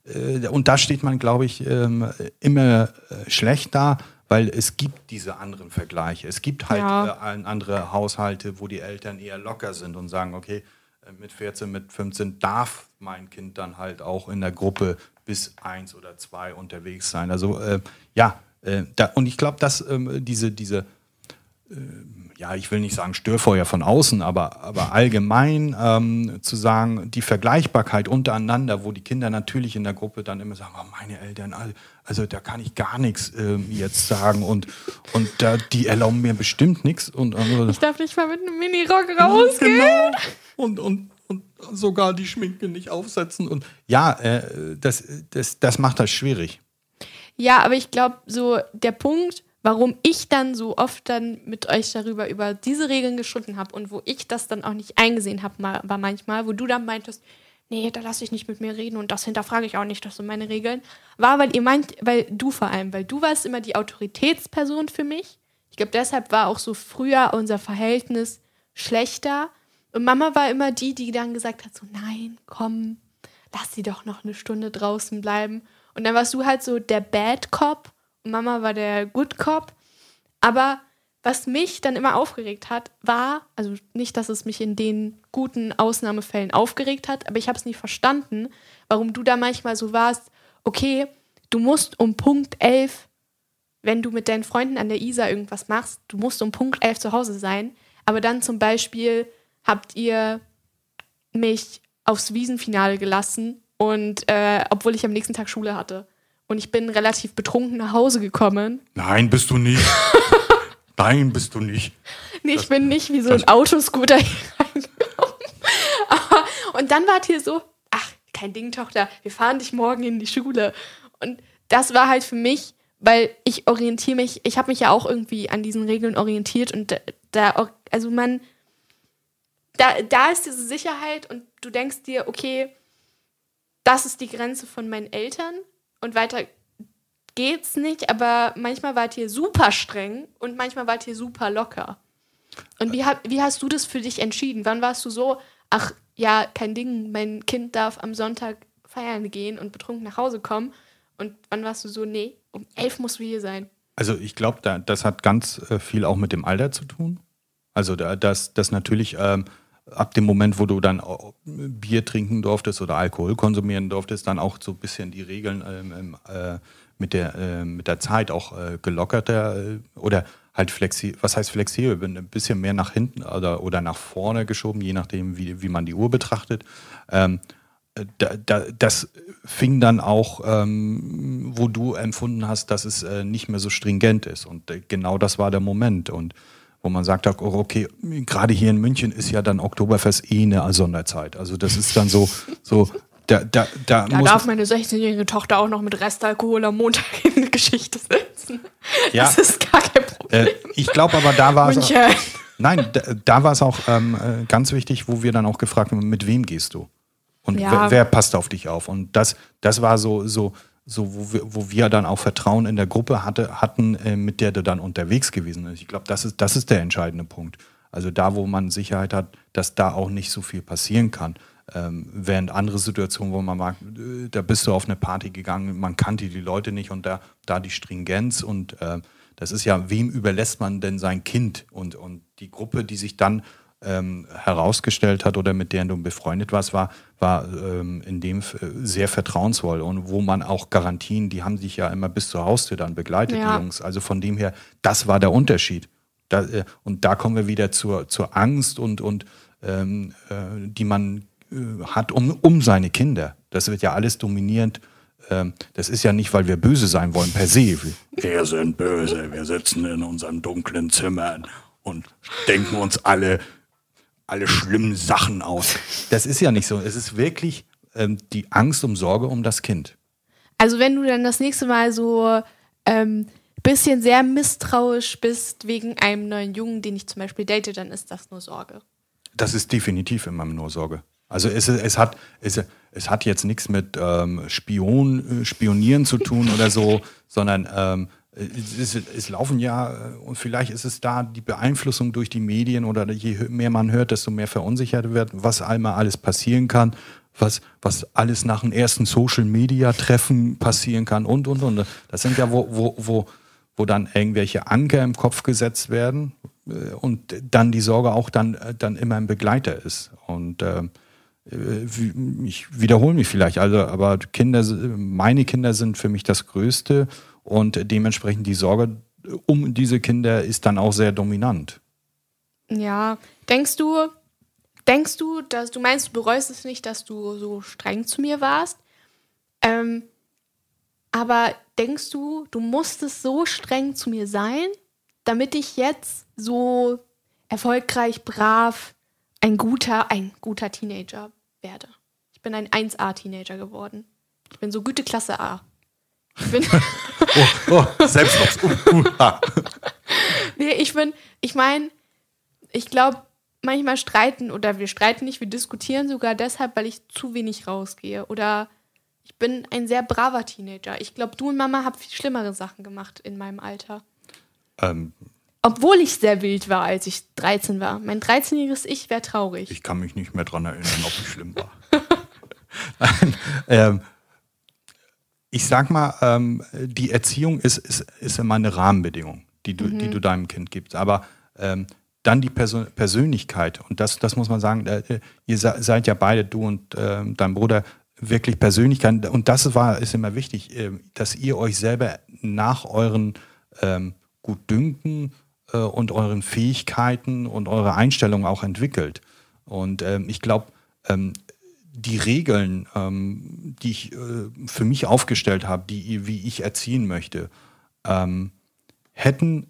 und da steht man, glaube ich, ähm, immer äh, schlecht da, weil es gibt diese anderen Vergleiche. Es gibt halt ja. äh, andere Haushalte, wo die Eltern eher locker sind und sagen, okay, äh, mit 14, mit 15 darf mein Kind dann halt auch in der Gruppe bis eins oder zwei unterwegs sein. Also äh, ja, da, und ich glaube, dass ähm, diese, diese ja, ich will nicht sagen Störfeuer von außen, aber, aber allgemein ähm, zu sagen, die Vergleichbarkeit untereinander, wo die Kinder natürlich in der Gruppe dann immer sagen, oh, meine Eltern, also da kann ich gar nichts ähm, jetzt sagen und, und da, die erlauben mir bestimmt nichts. Und, äh, ich darf nicht mal mit einem Minirock rausgehen. Genau. Und, und, und sogar die Schminke nicht aufsetzen. Und ja, äh, das, das, das macht das schwierig. Ja, aber ich glaube, so der Punkt, warum ich dann so oft dann mit euch darüber über diese Regeln gestritten habe und wo ich das dann auch nicht eingesehen habe, war manchmal, wo du dann meintest, nee, da lasse ich nicht mit mir reden und das hinterfrage ich auch nicht, das sind meine Regeln, war, weil ihr meint, weil du vor allem, weil du warst immer die Autoritätsperson für mich. Ich glaube, deshalb war auch so früher unser Verhältnis schlechter. Und Mama war immer die, die dann gesagt hat, so nein, komm, lass sie doch noch eine Stunde draußen bleiben. Und dann warst du halt so der Bad Cop Mama war der Good Cop. Aber was mich dann immer aufgeregt hat, war, also nicht, dass es mich in den guten Ausnahmefällen aufgeregt hat, aber ich habe es nicht verstanden, warum du da manchmal so warst, okay, du musst um Punkt 11, wenn du mit deinen Freunden an der Isar irgendwas machst, du musst um Punkt 11 zu Hause sein, aber dann zum Beispiel habt ihr mich aufs Wiesenfinale gelassen und äh, obwohl ich am nächsten Tag Schule hatte und ich bin relativ betrunken nach Hause gekommen. Nein, bist du nicht. Nein, bist du nicht. Nee, ich das, bin nicht wie so ein Autoscooter hier reingekommen. und dann war hier so, ach, kein Ding, Tochter, wir fahren dich morgen in die Schule. Und das war halt für mich, weil ich orientiere mich, ich habe mich ja auch irgendwie an diesen Regeln orientiert und da, da also man, da, da ist diese Sicherheit und du denkst dir, okay, das ist die Grenze von meinen Eltern und weiter geht's nicht, aber manchmal wart ihr super streng und manchmal wart ihr super locker. Und wie, wie hast du das für dich entschieden? Wann warst du so, ach ja, kein Ding, mein Kind darf am Sonntag feiern gehen und betrunken nach Hause kommen? Und wann warst du so, nee, um elf musst du hier sein? Also ich glaube, da, das hat ganz äh, viel auch mit dem Alter zu tun. Also da, das, das natürlich ähm, ab dem Moment, wo du dann Bier trinken durftest oder Alkohol konsumieren durftest, dann auch so ein bisschen die Regeln ähm, äh, mit, der, äh, mit der Zeit auch äh, gelockerter äh, oder halt flexibel, was heißt flexibel, ein bisschen mehr nach hinten oder, oder nach vorne geschoben, je nachdem, wie, wie man die Uhr betrachtet. Ähm, da, da, das fing dann auch, ähm, wo du empfunden hast, dass es äh, nicht mehr so stringent ist. Und äh, genau das war der Moment. Und wo man sagt, oh, okay, gerade hier in München ist ja dann Oktoberfest eh eine Sonderzeit. Also das ist dann so, so da, da, da, da darf meine 16-jährige Tochter auch noch mit Restalkohol am Montag in die Geschichte sitzen. Ja. Das ist gar kein Problem. Äh, ich glaube aber, da war es. Nein, da, da war es auch ähm, äh, ganz wichtig, wo wir dann auch gefragt haben, mit wem gehst du? Und ja. wer, wer, passt auf dich auf? Und das, das war so, so, so wo wir, wo wir dann auch Vertrauen in der Gruppe hatte, hatten, äh, mit der du dann unterwegs gewesen bist. Ich glaube, das ist, das ist der entscheidende Punkt. Also da, wo man Sicherheit hat, dass da auch nicht so viel passieren kann. Ähm, während andere Situationen, wo man mag, äh, da bist du auf eine Party gegangen, man kannte die Leute nicht und da, da die Stringenz und äh, das ist ja, wem überlässt man denn sein Kind? Und, und die Gruppe, die sich dann ähm, herausgestellt hat oder mit deren du befreundet warst, war, war ähm, in dem sehr vertrauensvoll und wo man auch Garantien, die haben sich ja immer bis zur Haustür dann begleitet, ja. die Jungs. Also von dem her, das war der Unterschied. Da, äh, und da kommen wir wieder zur, zur Angst und, und ähm, äh, die man äh, hat um, um seine Kinder. Das wird ja alles dominierend. Ähm, das ist ja nicht, weil wir böse sein wollen per se. Wir sind böse, wir sitzen in unseren dunklen Zimmern und denken uns alle, alle schlimmen Sachen aus. Das ist ja nicht so. Es ist wirklich ähm, die Angst um Sorge um das Kind. Also wenn du dann das nächste Mal so ähm, bisschen sehr misstrauisch bist wegen einem neuen Jungen, den ich zum Beispiel date, dann ist das nur Sorge. Das ist definitiv immer nur Sorge. Also es, es, hat, es, es hat jetzt nichts mit ähm, Spion, äh, Spionieren zu tun oder so, sondern ähm, es, es, laufen ja, äh, und vielleicht ist es da die Beeinflussung durch die Medien oder je mehr man hört, desto mehr verunsichert wird, was einmal alles passieren kann, was, was alles nach dem ersten Social-Media-Treffen passieren kann und, und, und. Das sind ja, wo, wo, wo, wo dann irgendwelche Anker im Kopf gesetzt werden äh, und dann die Sorge auch dann, dann immer ein Begleiter ist. Und äh, ich wiederhole mich vielleicht, also, aber Kinder, meine Kinder sind für mich das Größte und dementsprechend die Sorge um diese Kinder ist dann auch sehr dominant. Ja, denkst du, denkst du, dass du meinst, du bereust es nicht, dass du so streng zu mir warst? Ähm, aber denkst du, du musstest so streng zu mir sein, damit ich jetzt so erfolgreich, brav, ein guter, ein guter Teenager werde. Ich bin ein 1A-Teenager geworden. Ich bin so gute Klasse A. Ich bin. oh, oh, selbst uh, uh, ah. Nee, ich bin, ich meine, ich glaube, manchmal streiten oder wir streiten nicht, wir diskutieren sogar deshalb, weil ich zu wenig rausgehe. Oder ich bin ein sehr braver Teenager. Ich glaube, du und Mama habt viel schlimmere Sachen gemacht in meinem Alter. Ähm, obwohl ich sehr wild war, als ich 13 war. Mein 13-jähriges Ich wäre traurig. Ich kann mich nicht mehr daran erinnern, ob ich schlimm war. Nein, ähm, ich sag mal, ähm, die Erziehung ist, ist, ist immer eine Rahmenbedingung, die du, mhm. die du deinem Kind gibst. Aber ähm, dann die Persön Persönlichkeit, und das, das muss man sagen, äh, ihr seid ja beide, du und äh, dein Bruder, wirklich Persönlichkeit. Und das war, ist immer wichtig, äh, dass ihr euch selber nach euren ähm, Gutdünken äh, und euren Fähigkeiten und eure Einstellung auch entwickelt. Und ähm, ich glaube, ähm, die Regeln, ähm, die ich äh, für mich aufgestellt habe, die, wie ich erziehen möchte, ähm, hätten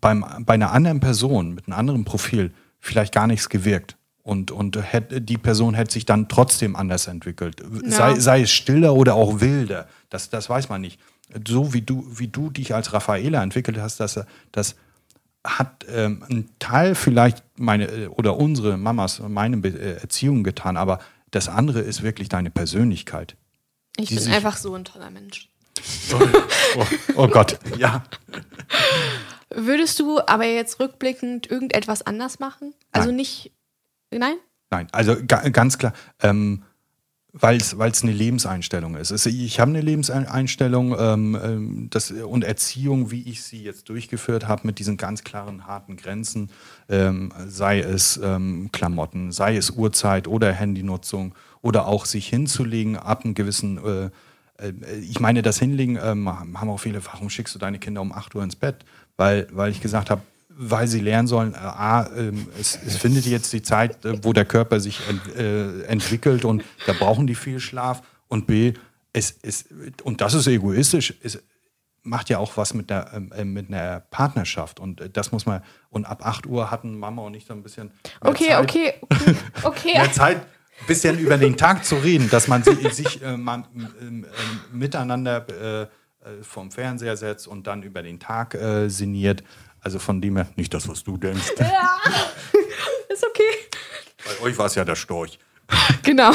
beim, bei einer anderen Person mit einem anderen Profil vielleicht gar nichts gewirkt. Und, und hätte, die Person hätte sich dann trotzdem anders entwickelt. Ja. Sei, sei es stiller oder auch wilder. Das, das weiß man nicht. So wie du, wie du dich als Raffaela entwickelt hast, dass, dass hat ähm, ein Teil vielleicht meine äh, oder unsere Mamas, meine äh, Erziehung getan, aber das andere ist wirklich deine Persönlichkeit. Ich bin einfach so ein toller Mensch. Oh, oh, oh, Gott, ja. Würdest du aber jetzt rückblickend irgendetwas anders machen? Also nein. nicht. Nein? Nein, also ga, ganz klar. Ähm, weil es eine Lebenseinstellung ist. Ich habe eine Lebenseinstellung ähm, ähm, das, und Erziehung, wie ich sie jetzt durchgeführt habe, mit diesen ganz klaren, harten Grenzen, ähm, sei es ähm, Klamotten, sei es Uhrzeit oder Handynutzung oder auch sich hinzulegen ab einem gewissen, äh, äh, ich meine, das Hinlegen ähm, haben auch viele, warum schickst du deine Kinder um 8 Uhr ins Bett? Weil, weil ich gesagt habe, weil sie lernen sollen, äh, A, äh, es, es, findet jetzt die Zeit, äh, wo der Körper sich ent, äh, entwickelt und da brauchen die viel Schlaf und B, es, es, und das ist egoistisch, es macht ja auch was mit, der, ähm, äh, mit einer Partnerschaft und äh, das muss man, und ab 8 Uhr hatten Mama und ich so ein bisschen Okay, Zeit, okay, okay, okay. mehr Zeit, ein bisschen über den Tag zu reden, dass man sich, sich man, miteinander vom Fernseher setzt und dann über den Tag sinniert. Also von dem her, nicht das, was du denkst. Ja, ist okay. Bei euch war es ja der Storch. Genau.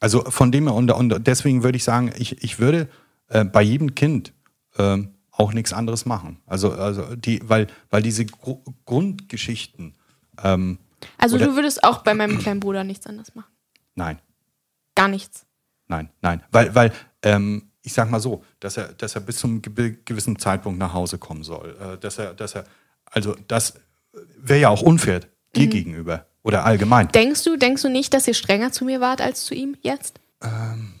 Also von dem her, und, und deswegen würde ich sagen, ich, ich würde äh, bei jedem Kind äh, auch nichts anderes machen. Also, also die, weil, weil diese Gru Grundgeschichten. Ähm, also du würdest auch bei meinem kleinen Bruder nichts anderes machen? Nein. Gar nichts? Nein, nein. Weil, weil ähm, ich sag mal so, dass er, dass er bis zum gewissen Zeitpunkt nach Hause kommen soll. Äh, dass er, dass er, also das wäre ja auch unfair dir mhm. gegenüber oder allgemein. Denkst du, denkst du nicht, dass ihr strenger zu mir wart als zu ihm jetzt? Ähm,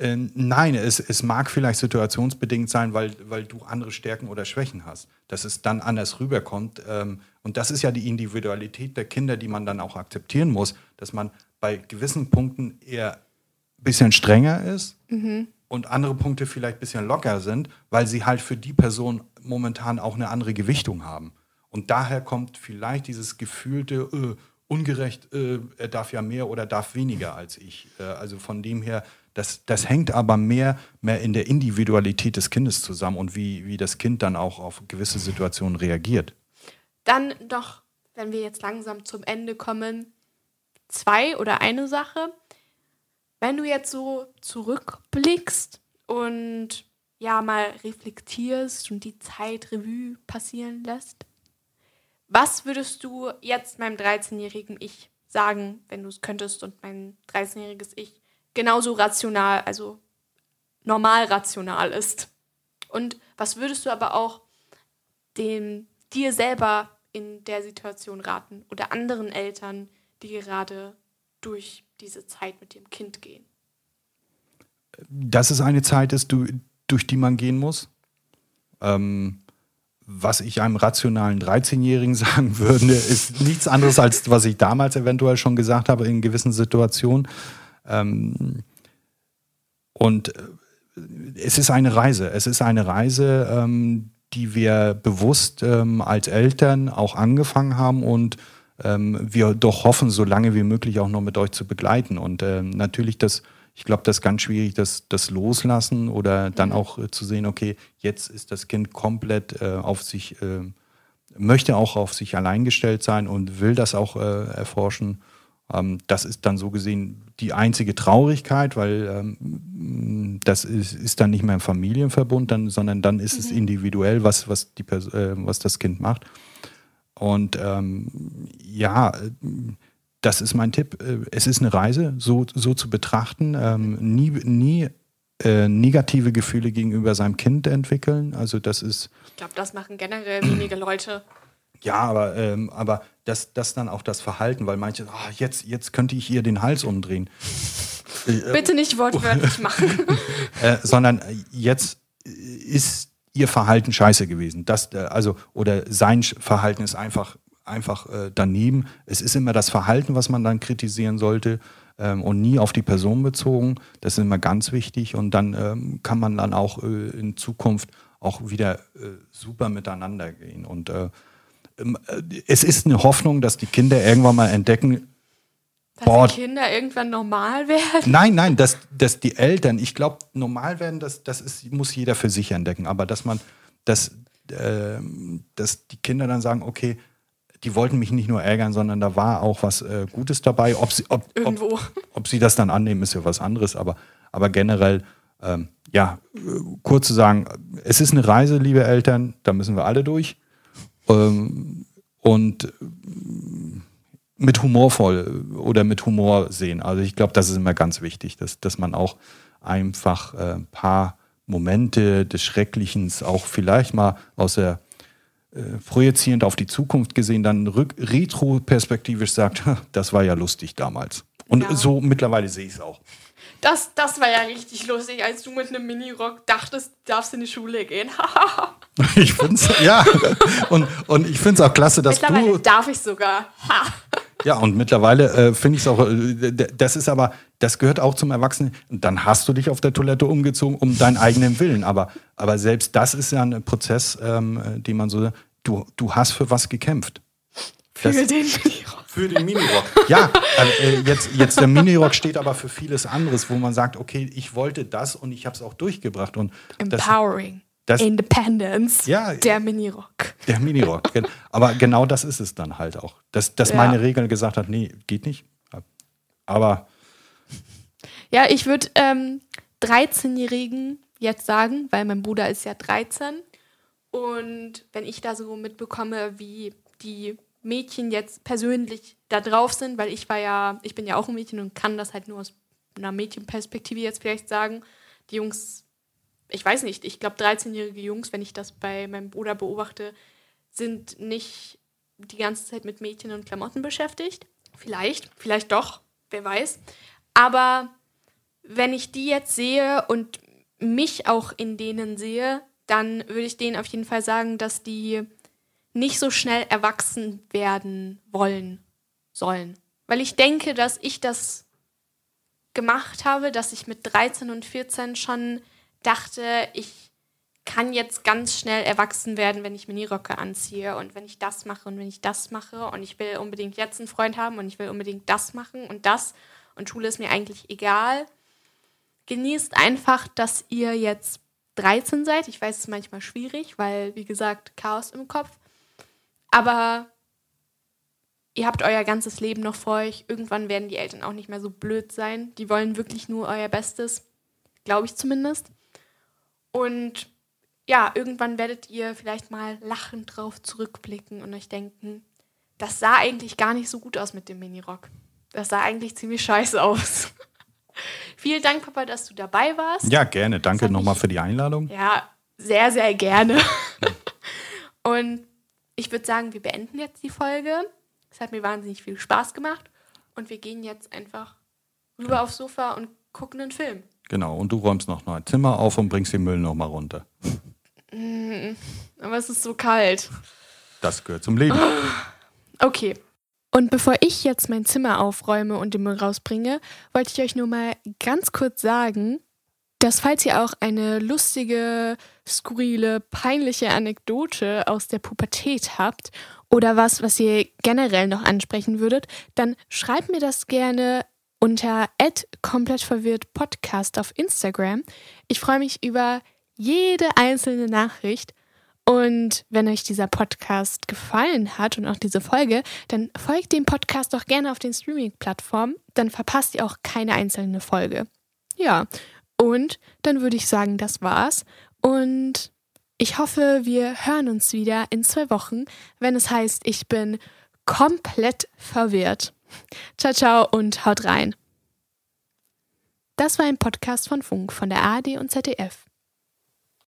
Äh, nein, es, es mag vielleicht situationsbedingt sein, weil, weil du andere Stärken oder Schwächen hast, dass es dann anders rüberkommt. Ähm, und das ist ja die Individualität der Kinder, die man dann auch akzeptieren muss, dass man bei gewissen Punkten eher ein bisschen strenger ist mhm. Und andere Punkte vielleicht ein bisschen locker sind, weil sie halt für die Person momentan auch eine andere Gewichtung haben. Und daher kommt vielleicht dieses gefühlte, äh, ungerecht, äh, er darf ja mehr oder darf weniger als ich. Äh, also von dem her das, das hängt aber mehr, mehr in der Individualität des Kindes zusammen und wie, wie das Kind dann auch auf gewisse Situationen reagiert. Dann doch, wenn wir jetzt langsam zum Ende kommen, zwei oder eine Sache. Wenn du jetzt so zurückblickst und ja mal reflektierst und die Zeit Revue passieren lässt, was würdest du jetzt meinem 13-jährigen Ich sagen, wenn du es könntest und mein 13-jähriges Ich genauso rational, also normal rational ist. Und was würdest du aber auch dem dir selber in der Situation raten oder anderen Eltern, die gerade durch diese Zeit mit dem Kind gehen? Dass es eine Zeit ist, durch die man gehen muss. Ähm, was ich einem rationalen 13-Jährigen sagen würde, ist nichts anderes als was ich damals eventuell schon gesagt habe in gewissen Situationen. Ähm, und äh, es ist eine Reise. Es ist eine Reise, ähm, die wir bewusst ähm, als Eltern auch angefangen haben und wir doch hoffen, so lange wie möglich auch noch mit euch zu begleiten. Und ähm, natürlich das, ich glaube, das ist ganz schwierig, das, das Loslassen oder dann auch äh, zu sehen, okay, jetzt ist das Kind komplett äh, auf sich, äh, möchte auch auf sich allein gestellt sein und will das auch äh, erforschen. Ähm, das ist dann so gesehen die einzige Traurigkeit, weil ähm, das ist, ist, dann nicht mehr ein Familienverbund, dann, sondern dann ist mhm. es individuell, was, was, die, äh, was das Kind macht. Und ähm, ja, das ist mein Tipp. Äh, es ist eine Reise, so, so zu betrachten. Ähm, nie nie äh, negative Gefühle gegenüber seinem Kind entwickeln. Also das ist. Ich glaube, das machen generell wenige Leute. Ja, aber, ähm, aber das, das dann auch das Verhalten, weil manche, oh, jetzt, jetzt könnte ich ihr den Hals umdrehen. Äh, Bitte nicht wortwörtlich machen. äh, sondern jetzt ist ihr Verhalten scheiße gewesen. Das, äh, also, oder sein Verhalten ist einfach, einfach äh, daneben. Es ist immer das Verhalten, was man dann kritisieren sollte ähm, und nie auf die Person bezogen. Das ist immer ganz wichtig und dann ähm, kann man dann auch äh, in Zukunft auch wieder äh, super miteinander gehen. Und ähm, es ist eine Hoffnung, dass die Kinder irgendwann mal entdecken, dass Boah. die Kinder irgendwann normal werden? Nein, nein, dass, dass die Eltern, ich glaube, normal werden, das, das ist, muss jeder für sich entdecken. Aber dass man, dass, äh, dass die Kinder dann sagen, okay, die wollten mich nicht nur ärgern, sondern da war auch was äh, Gutes dabei. Ob sie, ob, Irgendwo. Ob, ob, sie das dann annehmen, ist ja was anderes. Aber, aber generell, ähm, ja, kurz zu sagen, es ist eine Reise, liebe Eltern, da müssen wir alle durch. Ähm, und mit humorvoll oder mit Humor sehen. Also ich glaube, das ist immer ganz wichtig, dass, dass man auch einfach äh, ein paar Momente des Schrecklichen auch vielleicht mal aus der äh, projizierend auf die Zukunft gesehen, dann retroperspektivisch sagt, das war ja lustig damals. Und ja. so mittlerweile sehe ich es auch. Das, das war ja richtig lustig, als du mit einem Minirock dachtest, darfst in die Schule gehen. ich finde es, ja. Und, und ich finde es auch klasse, dass mittlerweile du. darf ich sogar. Ja, und mittlerweile äh, finde ich es auch, äh, das ist aber, das gehört auch zum Erwachsenen. Und dann hast du dich auf der Toilette umgezogen, um deinen eigenen Willen. Aber, aber selbst das ist ja ein Prozess, ähm, den man so, du, du hast für was gekämpft. Für das, den Minirock. Für den Minirock. Ja, also, äh, jetzt, jetzt der Minirock steht aber für vieles anderes, wo man sagt, okay, ich wollte das und ich habe es auch durchgebracht. Und Empowering. Das, Independence. Ja, der Minirock. Der Minirock. aber genau das ist es dann halt auch. Dass, dass ja. meine Regel gesagt hat, nee, geht nicht. Aber. Ja, ich würde ähm, 13-Jährigen jetzt sagen, weil mein Bruder ist ja 13. Und wenn ich da so mitbekomme, wie die Mädchen jetzt persönlich da drauf sind, weil ich war ja, ich bin ja auch ein Mädchen und kann das halt nur aus einer Mädchenperspektive jetzt vielleicht sagen. Die Jungs, ich weiß nicht, ich glaube 13-jährige Jungs, wenn ich das bei meinem Bruder beobachte, sind nicht die ganze Zeit mit Mädchen und Klamotten beschäftigt. Vielleicht, vielleicht doch, wer weiß. Aber wenn ich die jetzt sehe und mich auch in denen sehe, dann würde ich denen auf jeden Fall sagen, dass die nicht so schnell erwachsen werden wollen sollen. Weil ich denke, dass ich das gemacht habe, dass ich mit 13 und 14 schon dachte, ich kann jetzt ganz schnell erwachsen werden, wenn ich Miniröcke anziehe und wenn ich das mache und wenn ich das mache und ich will unbedingt jetzt einen Freund haben und ich will unbedingt das machen und das und Schule ist mir eigentlich egal. Genießt einfach, dass ihr jetzt 13 seid. Ich weiß, es ist manchmal schwierig, weil, wie gesagt, Chaos im Kopf. Aber ihr habt euer ganzes Leben noch vor euch. Irgendwann werden die Eltern auch nicht mehr so blöd sein. Die wollen wirklich nur euer Bestes. Glaube ich zumindest. Und ja, irgendwann werdet ihr vielleicht mal lachend drauf zurückblicken und euch denken, das sah eigentlich gar nicht so gut aus mit dem Minirock. Das sah eigentlich ziemlich scheiße aus. Vielen Dank, Papa, dass du dabei warst. Ja, gerne. Danke nochmal für die Einladung. Ja, sehr, sehr gerne. und ich würde sagen, wir beenden jetzt die Folge. Es hat mir wahnsinnig viel Spaß gemacht. Und wir gehen jetzt einfach rüber aufs Sofa und gucken einen Film. Genau, und du räumst noch ein Zimmer auf und bringst den Müll nochmal runter. Mm, aber es ist so kalt. Das gehört zum Leben. Okay. Und bevor ich jetzt mein Zimmer aufräume und den Müll rausbringe, wollte ich euch nur mal ganz kurz sagen, dass falls ihr auch eine lustige, skurrile, peinliche Anekdote aus der Pubertät habt oder was, was ihr generell noch ansprechen würdet, dann schreibt mir das gerne unter komplettverwirrt Podcast auf Instagram. Ich freue mich über jede einzelne Nachricht und wenn euch dieser Podcast gefallen hat und auch diese Folge, dann folgt dem Podcast doch gerne auf den Streaming-Plattformen. Dann verpasst ihr auch keine einzelne Folge. Ja, und dann würde ich sagen, das war's. Und ich hoffe, wir hören uns wieder in zwei Wochen, wenn es heißt, ich bin komplett verwirrt. Ciao, ciao und haut rein. Das war ein Podcast von Funk von der ARD und ZDF.